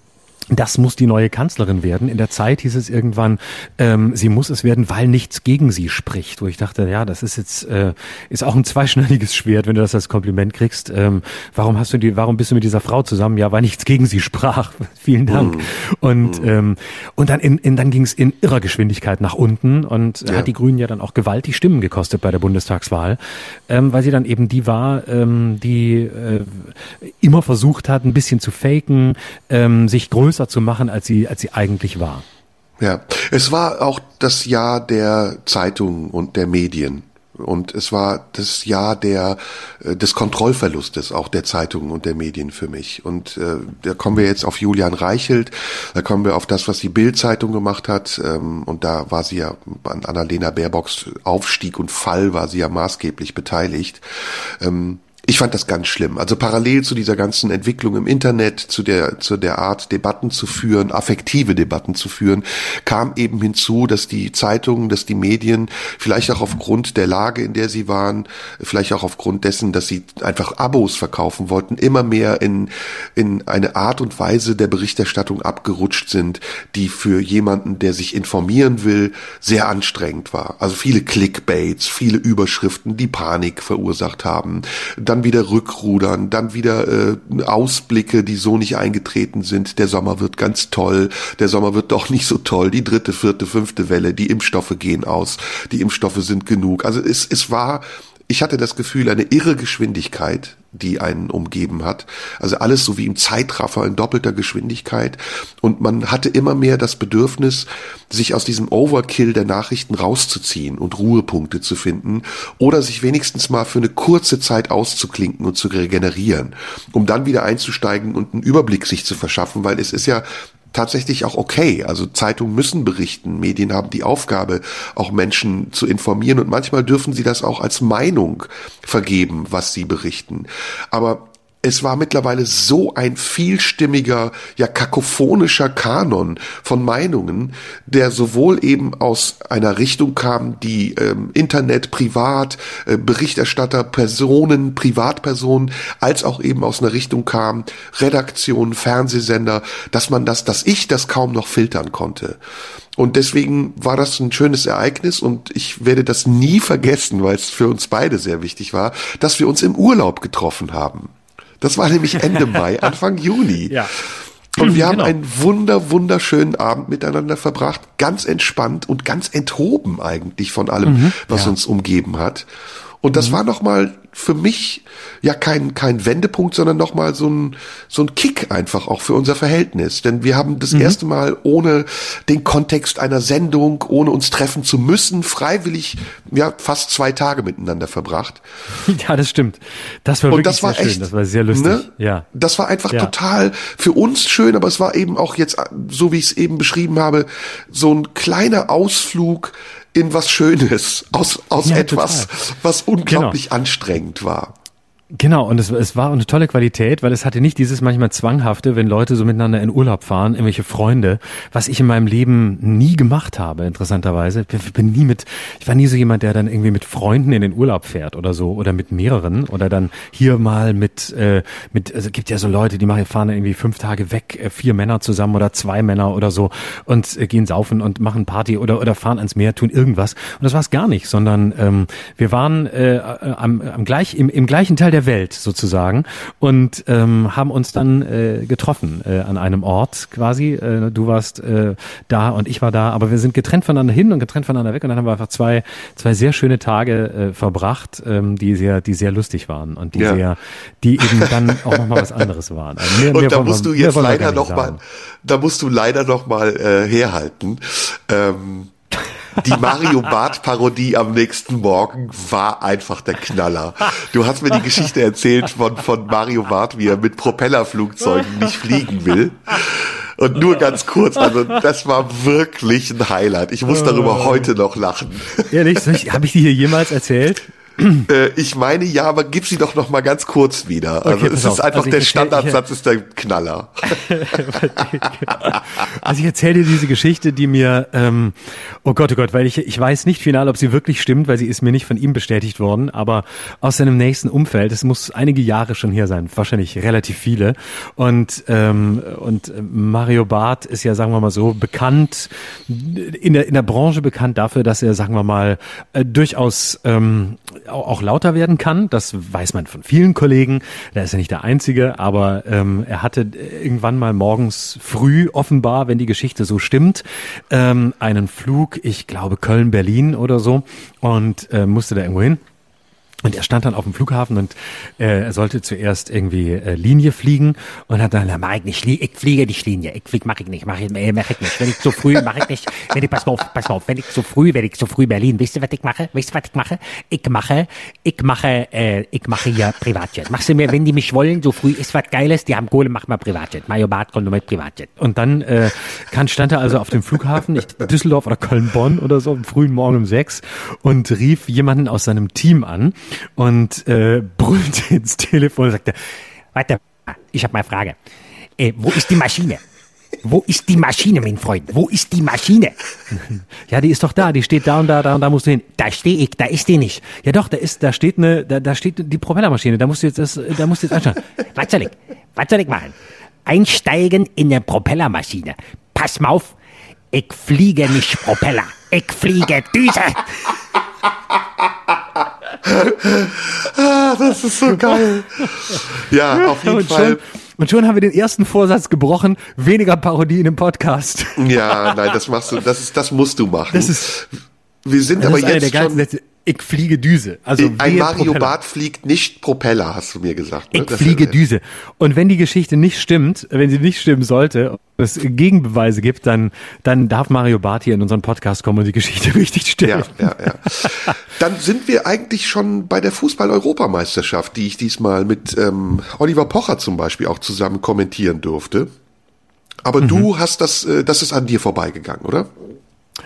A: das muss die neue Kanzlerin werden. In der Zeit hieß es irgendwann, ähm, sie muss es werden, weil nichts gegen sie spricht. Wo ich dachte, ja, das ist jetzt äh, ist auch ein (laughs) zweischneidiges Schwert, wenn du das als Kompliment kriegst. Ähm, warum hast du die, warum bist du mit dieser Frau zusammen? Ja, weil nichts gegen sie sprach. (laughs) Vielen Dank. Und ähm, und dann in, in dann ging es in irrer Geschwindigkeit nach unten und
B: Ja.
A: hat die Grünen ja dann auch gewaltig Stimmen gekostet bei der Bundestagswahl, ähm, weil sie dann eben die war, ähm, die äh, immer versucht hat, ein bisschen zu faken, ähm, sich größer zu machen, als sie, als sie eigentlich war.
B: Ja, es war auch das Jahr der Zeitungen und der Medien. Und es war das Jahr der, äh, des Kontrollverlustes auch der Zeitungen und der Medien für mich. Und äh, da kommen wir jetzt auf Julian Reichelt, da kommen wir auf das, was die Bild-Zeitung gemacht hat. Ähm, und da war sie ja an Annalena Baerbocks Aufstieg und Fall war sie ja maßgeblich beteiligt. Ähm, ich fand das ganz schlimm. Also parallel zu dieser ganzen Entwicklung im Internet, zu der, zu der Art, Debatten zu führen, affektive Debatten zu führen, kam eben hinzu, dass die Zeitungen, dass die Medien, vielleicht auch aufgrund der Lage, in der sie waren, vielleicht auch aufgrund dessen, dass sie einfach Abos verkaufen wollten, immer mehr in, in eine Art und Weise der Berichterstattung abgerutscht sind, die für jemanden, der sich informieren will, sehr anstrengend war. Also viele Clickbaits, viele Überschriften, die Panik verursacht haben. Dann dann wieder rückrudern, dann wieder äh, Ausblicke, die so nicht eingetreten sind. Der Sommer wird ganz toll, der Sommer wird doch nicht so toll. Die dritte, vierte, fünfte Welle, die Impfstoffe gehen aus, die Impfstoffe sind genug. Also es, es war ich hatte das Gefühl, eine irre Geschwindigkeit, die einen umgeben hat. Also alles so wie im Zeitraffer in doppelter Geschwindigkeit. Und man hatte immer mehr das Bedürfnis, sich aus diesem Overkill der Nachrichten rauszuziehen und Ruhepunkte zu finden oder sich wenigstens mal für eine kurze Zeit auszuklinken und zu regenerieren, um dann wieder einzusteigen und einen Überblick sich zu verschaffen, weil es ist ja tatsächlich auch okay. Also Zeitungen müssen berichten, Medien haben die Aufgabe, auch Menschen zu informieren und manchmal dürfen sie das auch als Meinung vergeben, was sie berichten. Aber es war mittlerweile so ein vielstimmiger, ja kakophonischer Kanon von Meinungen, der sowohl eben aus einer Richtung kam, die ähm, Internet, Privat, äh, Berichterstatter, Personen, Privatpersonen, als auch eben aus einer Richtung kam, Redaktion, Fernsehsender, dass man das, dass ich das kaum noch filtern konnte. Und deswegen war das ein schönes Ereignis und ich werde das nie vergessen, weil es für uns beide sehr wichtig war, dass wir uns im Urlaub getroffen haben. Das war nämlich Ende (laughs) Mai, Anfang Juni.
A: Ja.
B: Und wir (clears throat) haben genau. einen wunder, wunderschönen Abend miteinander verbracht, ganz entspannt und ganz enthoben eigentlich von allem, mhm, was ja. uns umgeben hat. Und das mhm. war nochmal für mich ja kein, kein Wendepunkt, sondern nochmal so ein, so ein Kick einfach auch für unser Verhältnis. Denn wir haben das mhm. erste Mal ohne den Kontext einer Sendung, ohne uns treffen zu müssen, freiwillig ja fast zwei Tage miteinander verbracht. (laughs)
A: Ja, das stimmt. Das war wirklich
B: das war
A: sehr
B: echt,
A: schön. Das war sehr lustig. Ne? Ja.
B: Das war einfach
A: ja.
B: total für uns schön, aber es war eben auch jetzt, so wie ich es eben beschrieben habe, so ein kleiner Ausflug in was Schönes, aus, aus ja, etwas, total. was unglaublich genau. anstrengend war.
A: Genau, und es, es war eine tolle Qualität, weil es hatte nicht dieses manchmal Zwanghafte, wenn Leute so miteinander in Urlaub fahren, irgendwelche Freunde, was ich in meinem Leben nie gemacht habe, interessanterweise. Ich bin nie mit, ich war nie so jemand, der dann irgendwie mit Freunden in den Urlaub fährt oder so, oder mit mehreren, oder dann hier mal mit, äh, mit, also es gibt ja so Leute, die machen, fahren irgendwie fünf Tage weg, äh, vier Männer zusammen oder zwei Männer oder so und äh, gehen saufen und machen Party oder, oder fahren ans Meer, tun irgendwas. Und das war es gar nicht, sondern ähm, wir waren äh, am, am gleich, im, im gleichen Teil der der Welt sozusagen und ähm, haben uns dann äh, getroffen äh, an einem Ort quasi. Äh, du warst äh, da und ich war da, aber wir sind getrennt voneinander hin und getrennt voneinander weg und dann haben wir einfach zwei zwei sehr schöne Tage äh, verbracht, ähm, die sehr die sehr lustig waren und die ja. sehr die eben dann auch noch mal was anderes waren.
B: Also mehr, und mehr da musst wir, du jetzt leider noch mal da musst du leider noch mal äh, herhalten. Ähm die Mario Bart Parodie am nächsten Morgen war einfach der Knaller. Du hast mir die Geschichte erzählt von, von Mario Bart, wie er mit Propellerflugzeugen nicht fliegen will. Und nur ganz kurz, also das war wirklich ein Highlight. Ich muss darüber heute noch lachen.
A: Ehrlich, habe ich die hier jemals erzählt?
B: Äh, ich meine ja, aber gib sie doch noch mal ganz kurz wieder. Also okay, es ist einfach also der Standardsatz, ist der Knaller. (laughs)
A: also ich erzähle dir diese Geschichte, die mir, ähm, oh Gott, oh Gott, weil ich, ich weiß nicht final, ob sie wirklich stimmt, weil sie ist mir nicht von ihm bestätigt worden, aber aus seinem nächsten Umfeld, es muss einige Jahre schon hier sein, wahrscheinlich relativ viele. Und, ähm, und Mario Barth ist ja, sagen wir mal so, bekannt, in der, in der Branche bekannt dafür, dass er, sagen wir mal, äh, durchaus ähm, auch lauter werden kann. Das weiß man von vielen Kollegen. Da ist er nicht der Einzige, aber ähm, er hatte irgendwann mal morgens früh, offenbar, wenn die Geschichte so stimmt, ähm, einen Flug, ich glaube Köln-Berlin oder so, und äh, musste da irgendwo hin. Und er stand dann auf dem Flughafen und äh, er sollte zuerst irgendwie äh, Linie fliegen und hat dann, mach ich nicht, ich fliege nicht Linie, ich fliege, mach ich nicht, mach ich, äh, mach ich nicht. Wenn ich zu früh, mach ich nicht, wenn ich, pass mal auf, pass mal auf, wenn ich zu früh, wenn ich zu früh Berlin, wisst ihr, was ich mache? Wisst ihr, was ich mache? Ich mache, ich mache, äh, ich mache hier Privatjet. Machst du mir, wenn die mich wollen, so früh ist was Geiles, die haben Kohle, mach mal Privatjet. Mario Barth kommt nur mit Privatjet. Und dann äh, kann, stand er also auf dem Flughafen, nicht Düsseldorf oder Köln-Bonn oder so, am frühen Morgen um sechs und rief jemanden aus seinem Team an und äh, brüllte (laughs) ins Telefon und sagte,
D: Warte, ich habe mal eine Frage. Äh, wo ist die Maschine? Wo ist die Maschine, mein Freund? Wo ist die Maschine? (laughs)
A: ja, die ist doch da, die steht da und da, da und da musst du hin.
D: Da stehe ich, da ist die nicht.
A: Ja doch, da ist, da steht eine, da, da steht die Propellermaschine, da musst du jetzt, das, da musst du jetzt anschauen. (laughs)
D: Was soll ich? Was soll ich machen? Einsteigen in eine Propellermaschine. Pass mal auf, ich fliege nicht Propeller, ich fliege Düse.
B: Ah, das ist so geil. Ja, auf jeden
A: und
B: Fall.
A: Schon, und schon haben wir den ersten Vorsatz gebrochen, weniger Parodien im Podcast.
B: Ja, nein, das machst du, das ist, das musst du machen.
A: Das ist,
B: wir sind
A: das
B: aber
A: ist
B: jetzt schon.
A: Ich fliege Düse. Also
B: ein Mario
A: Propeller.
B: Bart fliegt nicht Propeller, hast du mir gesagt. Ne?
A: Ich
B: Das-
A: fliege Düse. Und wenn die Geschichte nicht stimmt, wenn sie nicht stimmen sollte, es Gegenbeweise gibt, dann, dann darf Mario Barth hier in unseren Podcast kommen und die Geschichte (laughs) richtig stellen.
B: Ja, ja, ja. Dann sind wir eigentlich schon bei der Fußball-Europameisterschaft, die ich diesmal mit ähm, Oliver Pocher zum Beispiel auch zusammen kommentieren durfte. Aber
A: Mhm.
B: du hast das, äh, das ist an dir vorbeigegangen, oder?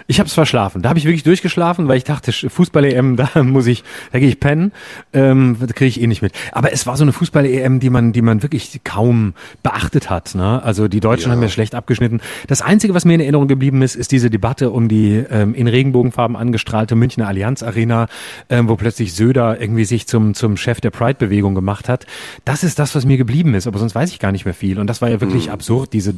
A: Ich habe es verschlafen. Da habe ich wirklich durchgeschlafen, weil ich dachte, Fußball-EM, (laughs) da muss ich, da gehe ich pennen. Ähm, das kriege ich eh nicht mit. Aber es war so eine Fußball-EM, die man, die man wirklich kaum beachtet hat. Ne? Also die Deutschen
B: Ja.
A: haben ja schlecht abgeschnitten. Das Einzige, was mir in Erinnerung geblieben ist, ist diese Debatte um die ähm, in Regenbogenfarben angestrahlte Münchner Allianz Arena, ähm, wo plötzlich Söder irgendwie sich zum zum Chef der Pride-Bewegung gemacht hat. Das ist das, was mir geblieben ist. Aber sonst weiß ich gar nicht mehr viel. Und das war ja wirklich absurd. Diese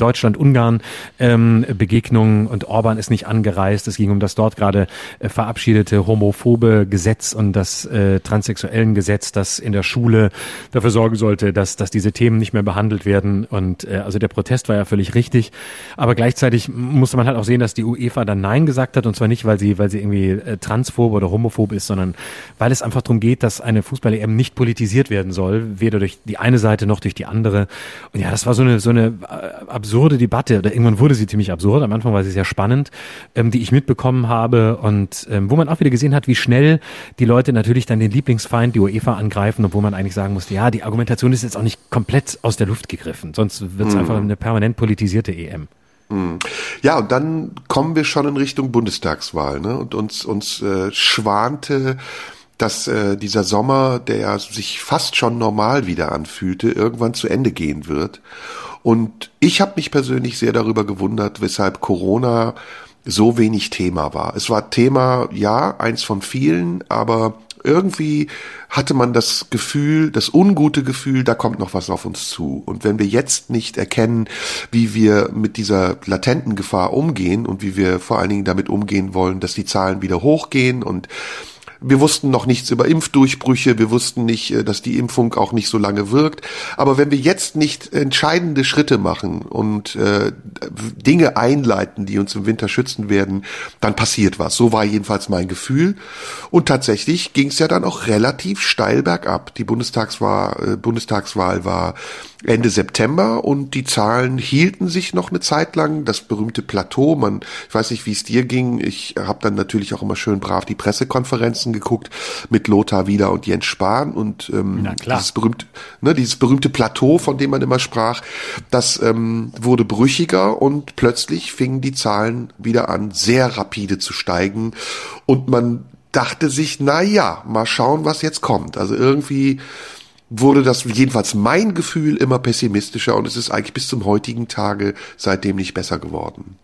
A: Deutschland-Ungarn-Begegnung und Orban ist nicht angereist. Es ging um das dort gerade äh, verabschiedete homophobe Gesetz und das äh, transsexuellen Gesetz, das in der Schule dafür sorgen sollte, dass, dass diese Themen nicht mehr behandelt werden. Und äh, also der Protest war ja völlig richtig. Aber gleichzeitig musste man halt auch sehen, dass die UEFA dann Nein gesagt hat. Und zwar nicht, weil sie, weil sie irgendwie äh, transphob oder homophob ist, sondern weil es einfach darum geht, dass eine Fußball-EM nicht politisiert werden soll, weder durch die eine Seite noch durch die andere. Und ja, das war so eine, so eine äh, absurde Debatte. Oder irgendwann wurde sie ziemlich absurd. Am Anfang war sie sehr spannend, ähm, die ich mitbekommen habe und ähm, wo man auch wieder gesehen hat, wie schnell die Leute natürlich dann den Lieblingsfeind, die UEFA, angreifen, obwohl man eigentlich sagen musste, ja, die Argumentation ist jetzt auch nicht komplett aus der Luft gegriffen. Sonst wird es einfach eine permanent politisierte EM.
B: Ja, und dann kommen wir schon in Richtung Bundestagswahl, ne? Und uns uns äh, schwante, dass äh, dieser Sommer, der ja sich fast schon normal wieder anfühlte, irgendwann zu Ende gehen wird. Und ich habe mich persönlich sehr darüber gewundert, weshalb Corona so wenig Thema war. Es war Thema, ja, eins von vielen, aber irgendwie hatte man das Gefühl, das ungute Gefühl, da kommt noch was auf uns zu. Und wenn wir jetzt nicht erkennen, wie wir mit dieser latenten Gefahr umgehen und wie wir vor allen Dingen damit umgehen wollen, dass die Zahlen wieder hochgehen und wir wussten noch nichts über Impfdurchbrüche, wir wussten nicht, äh, dass die Impfung auch nicht so lange wirkt. Aber wenn wir jetzt nicht entscheidende Schritte machen und äh, Dinge einleiten, die uns im Winter schützen werden, dann passiert was. So war jedenfalls mein Gefühl. Und tatsächlich ging es ja dann auch relativ steil bergab. Die Bundestagswahl, äh, Bundestagswahl war Ende September und die Zahlen hielten sich noch eine Zeit lang. Das berühmte Plateau, man, ich weiß nicht, wie es dir ging. Ich habe dann natürlich auch immer schön brav die Pressekonferenzen geguckt mit Lothar Wieder und Jens Spahn und ähm,
A: Na klar.
B: dieses berühmte, ne, dieses berühmte Plateau, von dem man immer sprach, das ähm, wurde brüchiger und plötzlich fingen die Zahlen wieder an, sehr rapide zu steigen und man dachte sich, na ja, mal schauen, was jetzt kommt. Also irgendwie wurde das jedenfalls mein Gefühl immer pessimistischer und es ist eigentlich bis zum heutigen Tage seitdem nicht besser geworden.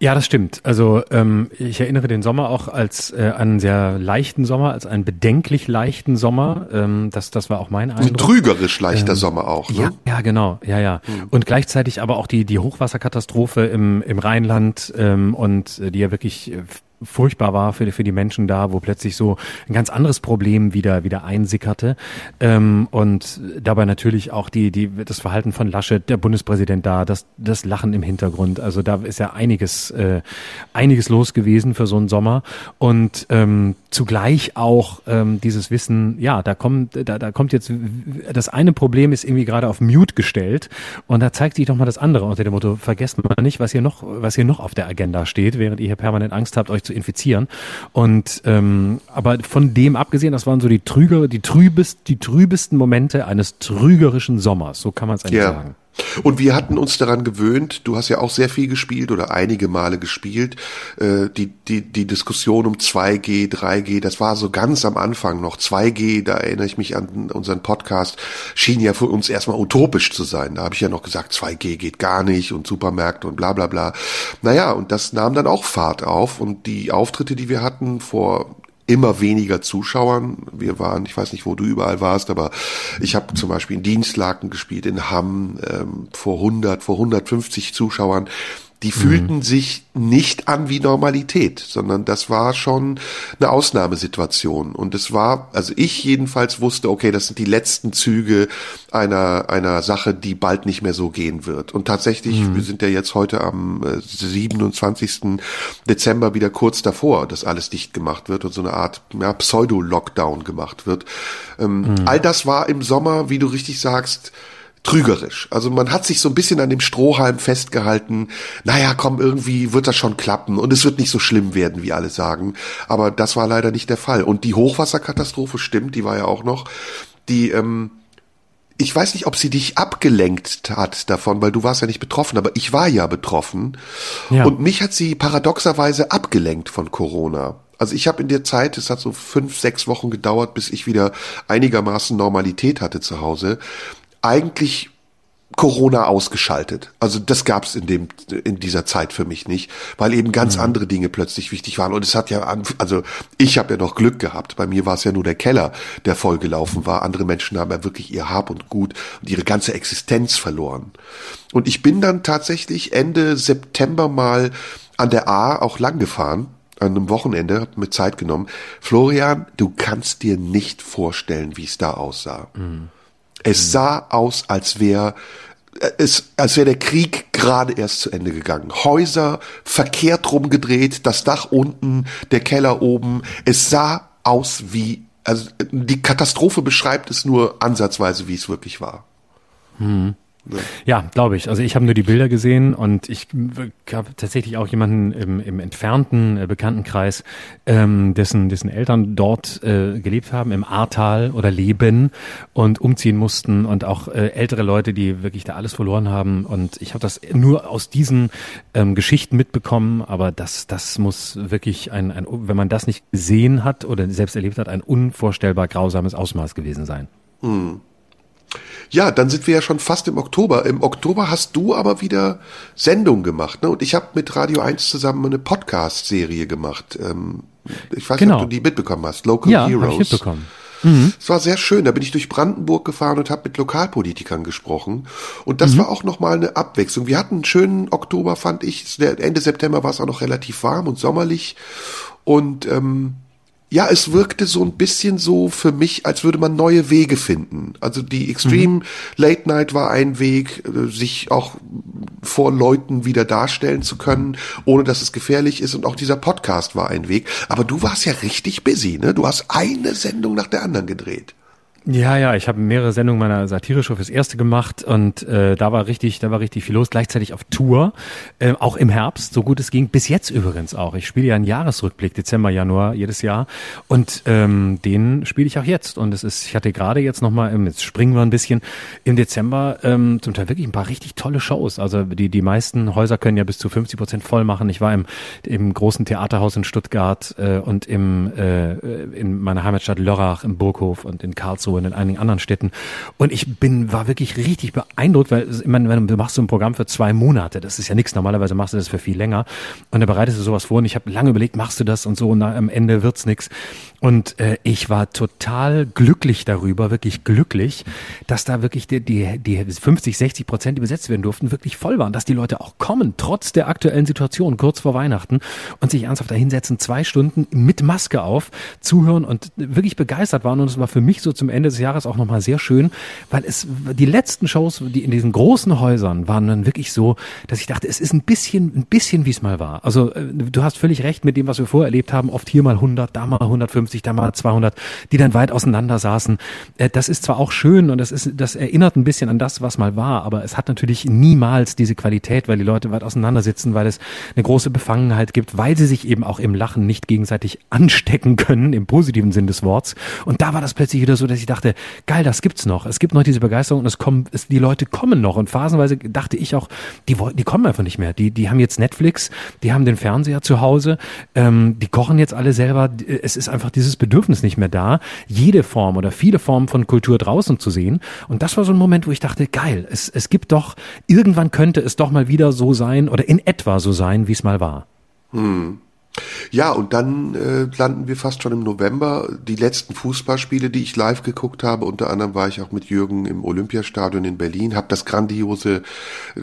A: Ja, das stimmt. Also ähm, ich erinnere den Sommer auch als äh, einen sehr leichten Sommer, als einen bedenklich leichten Sommer. Ähm, das, das war auch mein
B: Ein
A: Eindruck.
B: trügerisch leichter Sommer auch. Ne?
A: Ja, ja, genau, ja, ja. Und gleichzeitig aber auch die, die Hochwasserkatastrophe im, im Rheinland ähm, und äh, die ja wirklich äh, furchtbar war für, für die Menschen da, wo plötzlich so ein ganz anderes Problem wieder, wieder einsickerte. Ähm, und dabei natürlich auch die, die, das Verhalten von Laschet, der Bundespräsident da, das, das Lachen im Hintergrund. Also da ist ja einiges, äh, einiges los gewesen für so einen Sommer. Und ähm, zugleich auch ähm, dieses Wissen, ja, da kommt, da, da kommt jetzt, das eine Problem ist irgendwie gerade auf Mute gestellt und da zeigt sich doch mal das andere unter dem Motto, vergesst mal nicht, was hier noch, was hier noch auf der Agenda steht, während ihr hier permanent Angst habt, euch zu infizieren. Und ähm, aber von dem abgesehen, das waren so die trüger, die trübest, die trübesten Momente eines trügerischen Sommers, so kann man es eigentlich
B: Ja.
A: sagen.
B: Und wir hatten uns daran gewöhnt, du hast ja auch sehr viel gespielt oder einige Male gespielt, äh, die, die, die Diskussion um 2G, 3G, das war so ganz am Anfang noch. 2G, da erinnere ich mich an unseren Podcast, schien ja für uns erstmal utopisch zu sein. Da habe ich ja noch gesagt, 2G geht gar nicht und Supermärkte und bla bla bla. Naja, und das nahm dann auch Fahrt auf und die Auftritte, die wir hatten vor immer weniger Zuschauern. Wir waren, ich weiß nicht, wo du überall warst, aber ich habe zum Beispiel in Dienstlaken gespielt, in Hamm ähm, vor 100, vor 150 Zuschauern die fühlten mhm. sich nicht an wie Normalität, sondern das war schon eine Ausnahmesituation. Und es war, also ich jedenfalls wusste, okay, das sind die letzten Züge einer, einer Sache, die bald nicht mehr so gehen wird. Und tatsächlich, mhm. wir sind ja jetzt heute am 27. Äh, Dezember wieder kurz davor, dass alles dicht gemacht wird und so eine Art ja, Pseudo-Lockdown gemacht wird. Ähm, mhm. All das war im Sommer, wie du richtig sagst, trügerisch. Also man hat sich so ein bisschen an dem Strohhalm festgehalten. Naja, komm, irgendwie wird das schon klappen und es wird nicht so schlimm werden, wie alle sagen. Aber das war leider nicht der Fall. Und die Hochwasserkatastrophe stimmt, die war ja auch noch. Die, ähm, ich weiß nicht, ob sie dich abgelenkt hat davon, weil du warst ja nicht betroffen, aber ich war ja betroffen. Ja. Und mich hat sie paradoxerweise abgelenkt von Corona. Also ich habe in der Zeit, es hat so fünf, sechs Wochen gedauert, bis ich wieder einigermaßen Normalität hatte zu Hause, eigentlich Corona ausgeschaltet. Also das gab es in dem in dieser Zeit für mich nicht, weil eben ganz mhm. andere Dinge plötzlich wichtig waren. Und es hat ja, also ich habe ja noch Glück gehabt. Bei mir war es ja nur der Keller, der vollgelaufen war. Andere Menschen haben ja wirklich ihr Hab und Gut und ihre ganze Existenz verloren. Und ich bin dann tatsächlich Ende September mal an der A auch lang gefahren an einem Wochenende, hab mir Zeit genommen. Florian, du kannst dir nicht vorstellen, wie es da aussah. Mhm. Es sah aus, als wäre äh, es, als wäre der Krieg gerade erst zu Ende gegangen. Häuser verkehrt rumgedreht, das Dach unten, der Keller oben. Es sah aus wie, also die Katastrophe beschreibt es nur ansatzweise, wie es wirklich war.
A: Hm. Ja, glaube ich. Also ich habe nur die Bilder gesehen und ich habe tatsächlich auch jemanden im, im entfernten äh, Bekanntenkreis, ähm, dessen, dessen Eltern dort äh, gelebt haben, im Ahrtal oder leben und umziehen mussten und auch äh, ältere Leute, die wirklich da alles verloren haben. Und ich habe das nur aus diesen ähm, Geschichten mitbekommen, aber das, das muss wirklich ein, ein, wenn man das nicht gesehen hat oder selbst erlebt hat, ein unvorstellbar grausames Ausmaß gewesen sein. Hm.
B: Ja, dann sind wir ja schon fast im Oktober. Im Oktober hast du aber wieder Sendung gemacht, ne? Und ich habe mit Radio 1 zusammen eine Podcast-Serie gemacht. Ähm, ich weiß genau. nicht, ob du die mitbekommen hast. Local
A: ja,
B: Heroes.
A: Ich mitbekommen. Mhm.
B: Es war sehr schön. Da bin ich durch Brandenburg gefahren und habe mit Lokalpolitikern gesprochen. Und das mhm. war auch nochmal eine Abwechslung. Wir hatten einen schönen Oktober, fand ich. Ende September war es auch noch relativ warm und sommerlich. Und ähm, ja, es wirkte so ein bisschen so für mich, als würde man neue Wege finden. Also die Extreme mhm. Late Night war ein Weg, äh, sich auch vor Leuten wieder darstellen zu können, ohne dass es gefährlich ist. Und auch dieser Podcast war ein Weg. Aber du warst ja richtig busy, ne? Du hast eine Sendung nach der anderen gedreht.
A: Ja, ja, ich habe mehrere Sendungen meiner Satireshow fürs erste gemacht und äh, da war richtig, da war richtig viel los. Gleichzeitig auf Tour, äh, auch im Herbst, so gut es ging. Bis jetzt übrigens auch. Ich spiele ja einen Jahresrückblick, Dezember, Januar jedes Jahr und ähm, den spiele ich auch jetzt. Und es ist, ich hatte gerade jetzt nochmal, jetzt springen wir ein bisschen im Dezember ähm, zum Teil wirklich ein paar richtig tolle Shows. Also die die meisten Häuser können ja bis zu 50 Prozent voll machen. Ich war im im großen Theaterhaus in Stuttgart äh, und im äh, in meiner Heimatstadt Lörrach im Burghof und in Karlsruhe und in einigen anderen Städten. Und ich bin, war wirklich richtig beeindruckt, weil ich meine, wenn du machst so ein Programm für zwei Monate, das ist ja nichts. Normalerweise machst du das für viel länger. Und dann bereitest du sowas vor und ich habe lange überlegt, machst du das und so und am Ende wird's nichts. Und äh, ich war total glücklich darüber, wirklich glücklich, dass da wirklich die, die, die 50, 60 Prozent, die besetzt werden durften, wirklich voll waren, dass die Leute auch kommen, trotz der aktuellen Situation, kurz vor Weihnachten, und sich ernsthaft dahinsetzen, zwei Stunden mit Maske auf, zuhören und wirklich begeistert waren. Und es war für mich so zum Ende des Jahres auch nochmal sehr schön, weil es die letzten Shows, die in diesen großen Häusern waren dann wirklich so, dass ich dachte, es ist ein bisschen, ein bisschen wie es mal war. Also äh, du hast völlig recht mit dem, was wir vorher erlebt haben, oft hier mal 100, da mal 150 150, da mal 200, die dann weit auseinander saßen. Äh, das ist zwar auch schön und das ist, das erinnert ein bisschen an das, was mal war, aber es hat natürlich niemals diese Qualität, weil die Leute weit auseinander sitzen, weil es eine große Befangenheit gibt, weil sie sich eben auch im Lachen nicht gegenseitig anstecken können, im positiven Sinn des Worts. Und da war das plötzlich wieder so, dass ich dachte, dachte, geil, das gibt's noch. Es gibt noch diese Begeisterung und es kommen, es, die Leute kommen noch. Und phasenweise dachte ich auch, die, wollten, die kommen einfach nicht mehr. Die, die haben jetzt Netflix, die haben den Fernseher zu Hause, ähm, die kochen jetzt alle selber. Es ist einfach dieses Bedürfnis nicht mehr da, jede Form oder viele Formen von Kultur draußen zu sehen. Und das war so ein Moment, wo ich dachte, geil, es, es gibt doch, irgendwann könnte es doch mal wieder so sein oder in etwa so sein, wie es mal war.
B: Hm. Ja, und dann äh, landen wir fast schon im November. Die letzten Fußballspiele, die ich live geguckt habe, unter anderem war ich auch mit Jürgen im Olympiastadion in Berlin, habe das grandiose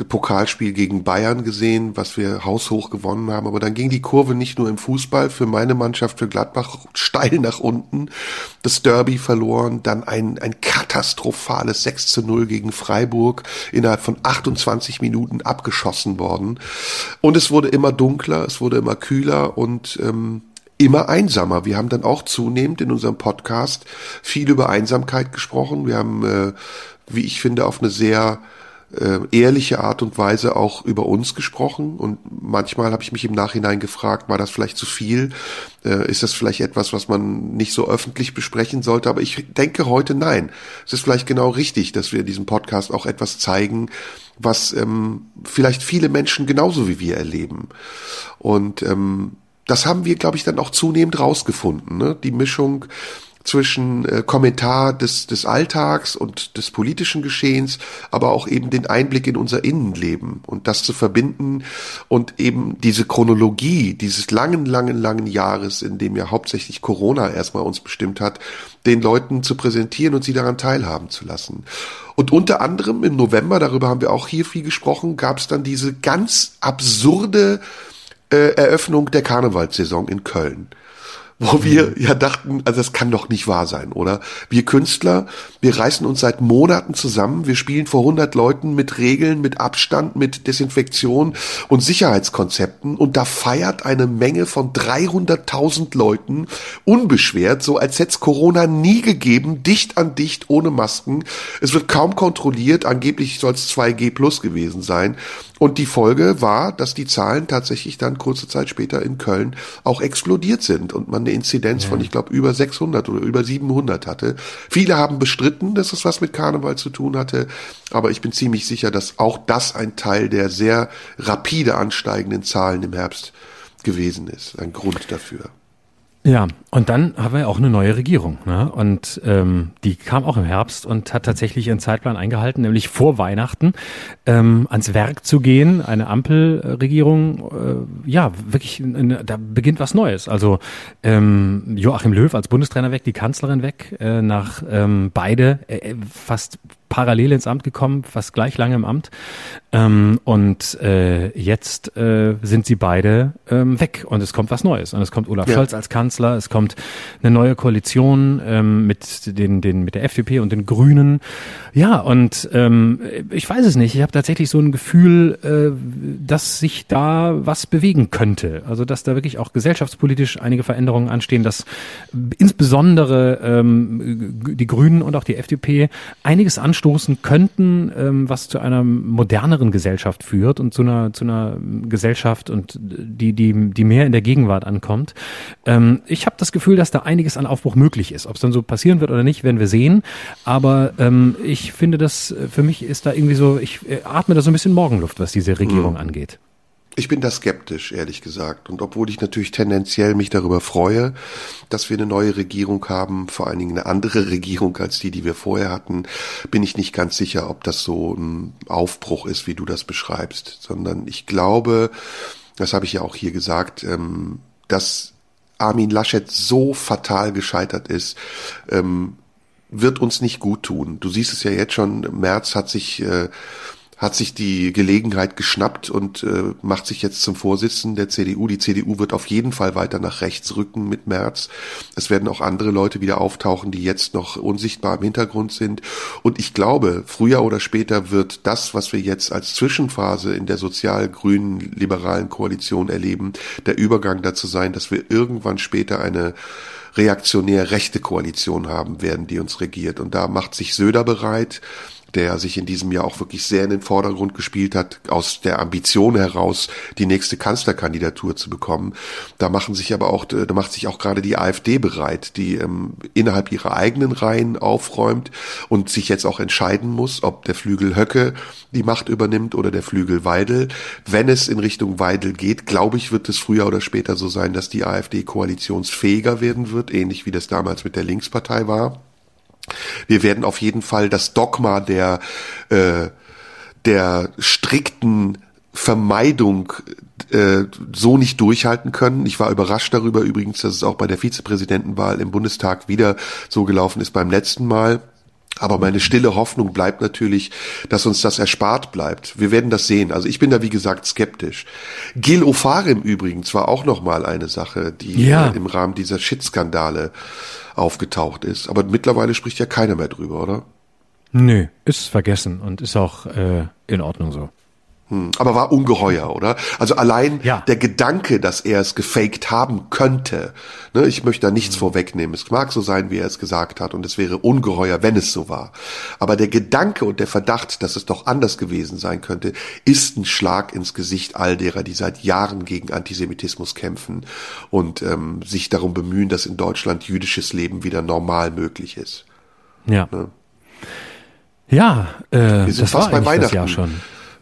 B: Pokalspiel gegen Bayern gesehen, was wir haushoch gewonnen haben. Aber dann ging die Kurve nicht nur im Fußball für meine Mannschaft, für Gladbach steil nach unten. Das Derby verloren, dann ein, ein katastrophales 6 zu 0 gegen Freiburg, innerhalb von 28 Minuten abgeschossen worden. Und es wurde immer dunkler, es wurde immer kühler und ähm, immer einsamer. Wir haben dann auch zunehmend in unserem Podcast viel über Einsamkeit gesprochen. Wir haben, äh, wie ich finde, auf eine sehr äh, ehrliche Art und Weise auch über uns gesprochen. Und manchmal habe ich mich im Nachhinein gefragt, war das vielleicht zu viel? Äh, ist das vielleicht etwas, was man nicht so öffentlich besprechen sollte? Aber ich denke heute nein. Es ist vielleicht genau richtig, dass wir in diesem Podcast auch etwas zeigen, was ähm, vielleicht viele Menschen genauso wie wir erleben. Und ähm, das haben wir, glaube ich, dann auch zunehmend rausgefunden. Ne? Die Mischung zwischen äh, Kommentar des, des Alltags und des politischen Geschehens, aber auch eben den Einblick in unser Innenleben und das zu verbinden und eben diese Chronologie dieses langen, langen, langen Jahres, in dem ja hauptsächlich Corona erstmal uns bestimmt hat, den Leuten zu präsentieren und sie daran teilhaben zu lassen. Und unter anderem im November, darüber haben wir auch hier viel gesprochen, gab es dann diese ganz absurde äh, Eröffnung der Karnevalssaison in Köln wo wir ja dachten, also das kann doch nicht wahr sein, oder? Wir Künstler, wir reißen uns seit Monaten zusammen, wir spielen vor 100 Leuten mit Regeln, mit Abstand, mit Desinfektion und Sicherheitskonzepten und da feiert eine Menge von 300.000 Leuten unbeschwert, so als hätte es Corona nie gegeben, dicht an dicht, ohne Masken. Es wird kaum kontrolliert, angeblich soll es 2G plus gewesen sein. Und die Folge war, dass die Zahlen tatsächlich dann kurze Zeit später in Köln auch explodiert sind und man eine Inzidenz ja. von, ich glaube, über 600 oder über 700 hatte. Viele haben bestritten, dass es was mit Karneval zu tun hatte, aber ich bin ziemlich sicher, dass auch das ein Teil der sehr rapide ansteigenden Zahlen im Herbst gewesen ist. Ein Grund dafür.
A: Ja, und dann haben wir auch eine neue Regierung. Ne? Und ähm, die kam auch im Herbst und hat tatsächlich ihren Zeitplan eingehalten, nämlich vor Weihnachten ähm, ans Werk zu gehen. Eine Ampelregierung, äh, ja, wirklich, eine, da beginnt was Neues. Also ähm, Joachim Löw als Bundestrainer weg, die Kanzlerin weg, äh, nach ähm, beide äh, fast parallel ins Amt gekommen, fast gleich lange im Amt. Ähm, und äh, jetzt äh, sind sie beide ähm, weg und es kommt was Neues. Und es kommt Olaf ja. Scholz als Kanzler, es kommt eine neue Koalition ähm, mit den, den mit der FDP und den Grünen. Ja, und ähm, ich weiß es nicht. Ich habe tatsächlich so ein Gefühl, äh, dass sich da was bewegen könnte. Also dass da wirklich auch gesellschaftspolitisch einige Veränderungen anstehen, dass insbesondere ähm, die Grünen und auch die FDP einiges anstoßen könnten, ähm, was zu einer moderneren Gesellschaft führt und zu einer zu einer Gesellschaft und die die die mehr in der Gegenwart ankommt. Ähm, ich habe das Gefühl, dass da einiges an Aufbruch möglich ist. Ob es dann so passieren wird oder nicht, werden wir sehen. Aber ähm, ich finde das, äh, für mich ist da irgendwie so, ich äh, atme da so ein bisschen Morgenluft, was diese Regierung mhm. angeht.
B: Ich bin da skeptisch, ehrlich gesagt. Und obwohl ich natürlich tendenziell mich darüber freue, dass wir eine neue Regierung haben, vor allen Dingen eine andere (laughs) Regierung als die, die wir vorher hatten, bin ich nicht ganz sicher, ob das so ein Aufbruch ist, wie du das beschreibst. Sondern ich glaube, das habe ich ja auch hier gesagt, ähm, dass Armin Laschet so fatal gescheitert ist, ähm, wird uns nicht gut tun. Du siehst es ja jetzt schon, März hat sich äh, hat sich die Gelegenheit geschnappt und äh, macht sich jetzt zum Vorsitzenden der CDU. Die CDU wird auf jeden Fall weiter nach rechts rücken mit März. Es werden auch andere Leute wieder auftauchen, die jetzt noch unsichtbar im Hintergrund sind. Und ich glaube, früher oder später wird das, was wir jetzt als Zwischenphase in der sozial-grünen liberalen Koalition erleben, der Übergang dazu sein, dass wir irgendwann später eine reaktionär rechte Koalition haben werden, die uns regiert. Und da macht sich Söder bereit. Der sich in diesem Jahr auch wirklich sehr in den Vordergrund gespielt hat, aus der Ambition heraus, die nächste Kanzlerkandidatur zu bekommen. Da machen sich aber auch, da macht sich auch gerade die AfD bereit, die ähm, innerhalb ihrer eigenen Reihen aufräumt und sich jetzt auch entscheiden muss, ob der Flügel Höcke die Macht übernimmt oder der Flügel Weidel. Wenn es in Richtung Weidel geht, glaube ich, wird es früher oder später so sein, dass die AfD koalitionsfähiger werden wird, ähnlich wie das damals mit der Linkspartei war. Wir werden auf jeden Fall das Dogma der, äh, der strikten Vermeidung äh, so nicht durchhalten können. Ich war überrascht darüber übrigens, dass es auch bei der Vizepräsidentenwahl im Bundestag wieder so gelaufen ist beim letzten Mal. Aber meine stille Hoffnung bleibt natürlich, dass uns das erspart bleibt. Wir werden das sehen. Also ich bin da wie gesagt skeptisch. Gil Ofarim übrigens war auch noch mal eine Sache, die
A: Ja.
B: äh, im Rahmen dieser Shit-Skandale aufgetaucht ist. Aber mittlerweile spricht ja keiner mehr drüber, oder?
A: Nö, ist vergessen und ist auch äh, in Ordnung so.
B: Hm, Aber war ungeheuer, oder? Also allein
A: Ja.
B: der Gedanke, dass er es gefaked haben könnte, ne, ich möchte da nichts vorwegnehmen. Es mag so sein, wie er es gesagt hat, und es wäre ungeheuer, wenn es so war. Aber der Gedanke und der Verdacht, dass es doch anders gewesen sein könnte, ist ein Schlag ins Gesicht all derer, die seit Jahren gegen Antisemitismus kämpfen und ähm, sich darum bemühen, dass in Deutschland jüdisches Leben wieder normal möglich ist.
A: Ja. Ja, äh,
B: Wir sind
A: das
B: fast
A: war
B: bei
A: eigentlich das
B: Weihnachten.
A: Jahr schon.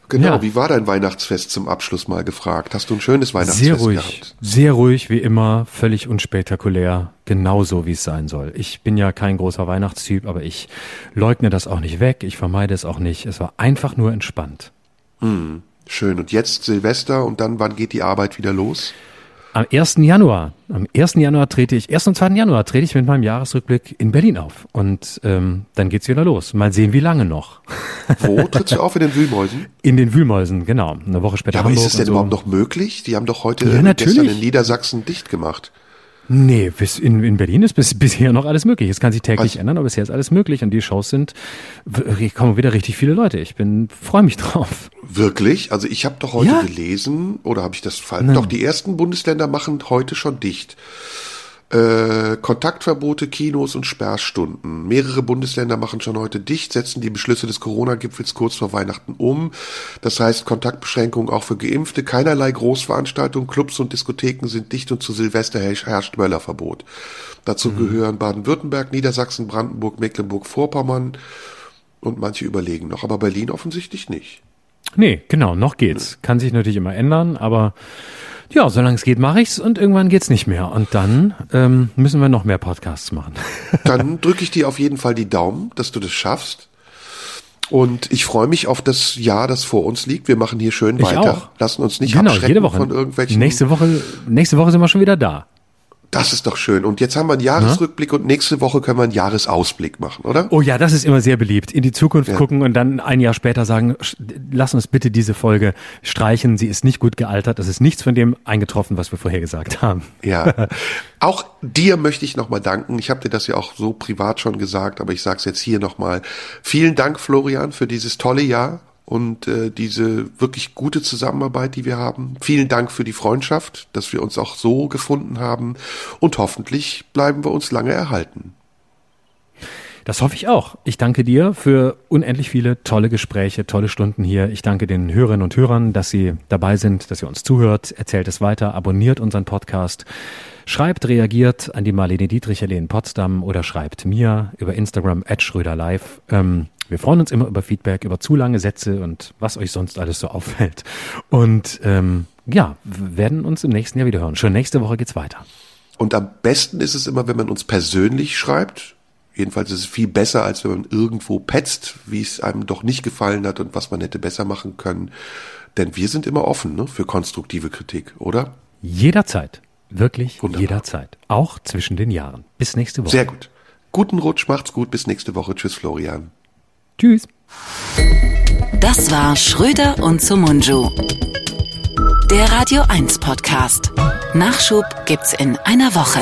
B: Genau,
A: Ja.
B: wie war dein Weihnachtsfest zum Abschluss mal gefragt? Hast du ein schönes Weihnachtsfest
A: Sehr ruhig,
B: gehabt?
A: sehr ruhig, wie immer, völlig unspektakulär, genauso wie es sein soll. Ich bin ja kein großer Weihnachtstyp, aber ich leugne das auch nicht weg, ich vermeide es auch nicht. Es war einfach nur entspannt.
B: Schön. Und jetzt Silvester und dann, wann geht die Arbeit wieder los?
A: Am 1. Januar, am 1. Januar trete ich, 1. und 2. Januar trete ich mit meinem Jahresrückblick in Berlin auf. Und ähm, dann geht's wieder los. Mal sehen, wie lange noch. (laughs)
B: Wo trittst du auf in den Wühlmäusen?
A: In den Wühlmäusen, genau. Eine Woche später
B: Ja, aber
A: Hamburg
B: ist es denn
A: so.
B: überhaupt noch möglich? Die haben doch heute
A: Ja, natürlich.
B: gestern in Niedersachsen dicht gemacht.
A: Nee, bis in, in Berlin ist bis, bisher noch alles möglich. Es kann sich täglich
B: Also-
A: ändern, aber bisher ist alles möglich. Und die Shows sind, kommen wieder richtig viele Leute. Ich bin, freue mich drauf.
B: Wirklich? Also ich habe doch heute
A: Ja.
B: gelesen, oder habe ich das falsch? Doch, die ersten Bundesländer machen heute schon dicht. Äh, Kontaktverbote, Kinos und Sperrstunden. Mehrere Bundesländer machen schon heute dicht, setzen die Beschlüsse des Corona-Gipfels kurz vor Weihnachten um. Das heißt, Kontaktbeschränkungen auch für Geimpfte, keinerlei Großveranstaltungen, Clubs und Diskotheken sind dicht und zu Silvester herrscht Möllerverbot. Dazu gehören Baden-Württemberg, Niedersachsen, Brandenburg, Mecklenburg-Vorpommern und manche überlegen noch, aber Berlin offensichtlich nicht.
A: Nee, genau, noch geht's. Kann sich natürlich immer ändern, aber ja, solange es geht, mache ich's und irgendwann geht's nicht mehr. Und dann ähm, müssen wir noch mehr Podcasts machen. (laughs)
B: Dann drücke ich dir auf jeden Fall die Daumen, dass du das schaffst. Und ich freue mich auf das Jahr, das vor uns liegt. Wir machen hier schön
A: Ich
B: weiter.
A: auch.
B: Lassen uns nicht
A: genau,
B: abschrecken
A: jede Woche.
B: von irgendwelchen.
A: Nächste Woche, nächste Woche sind wir schon wieder da.
B: Das ist doch schön. Und jetzt haben wir einen Jahresrückblick und nächste Woche können wir einen Jahresausblick machen, oder?
A: Oh ja, das ist immer sehr beliebt. In die Zukunft
B: Ja.
A: gucken und dann ein Jahr später sagen, lass uns bitte diese Folge streichen. Sie ist nicht gut gealtert. Das ist nichts von dem eingetroffen, was wir vorher gesagt haben.
B: Ja. (laughs) Auch dir möchte ich nochmal danken. Ich habe dir das ja auch so privat schon gesagt, aber ich sage es jetzt hier nochmal. Vielen Dank, Florian, für dieses tolle Jahr und äh, diese wirklich gute Zusammenarbeit, die wir haben. Vielen Dank für die Freundschaft, dass wir uns auch so gefunden haben und hoffentlich bleiben wir uns lange erhalten.
A: Das hoffe ich auch. Ich danke dir für unendlich viele tolle Gespräche, tolle Stunden hier. Ich danke den Hörerinnen und Hörern, dass sie dabei sind, dass ihr uns zuhört. Erzählt es weiter, abonniert unseren Podcast, schreibt, reagiert an die Marlene Dietrich Allee in Potsdam oder schreibt mir über Instagram at schröderlive. Ähm, wir freuen uns immer über Feedback, über zu lange Sätze und was euch sonst alles so (laughs) auffällt. Und ähm, ja, wir werden uns im nächsten Jahr wieder hören. Schon nächste Woche geht's weiter.
B: Und am besten ist es immer, wenn man uns persönlich schreibt. Jedenfalls ist es viel besser, als wenn man irgendwo petzt, wie es einem doch nicht gefallen hat und was man hätte besser machen können. Denn wir sind immer offen ne, für konstruktive Kritik, oder?
A: Jederzeit. Wirklich
B: Wunderbar.
A: jederzeit. Auch zwischen den Jahren. Bis nächste Woche.
B: Sehr gut. Guten Rutsch, macht's gut, bis nächste Woche. Tschüss, Florian.
A: Tschüss.
E: Das war Schröder und Sumunju. Der Radio 1 Podcast. Nachschub gibt's in einer Woche.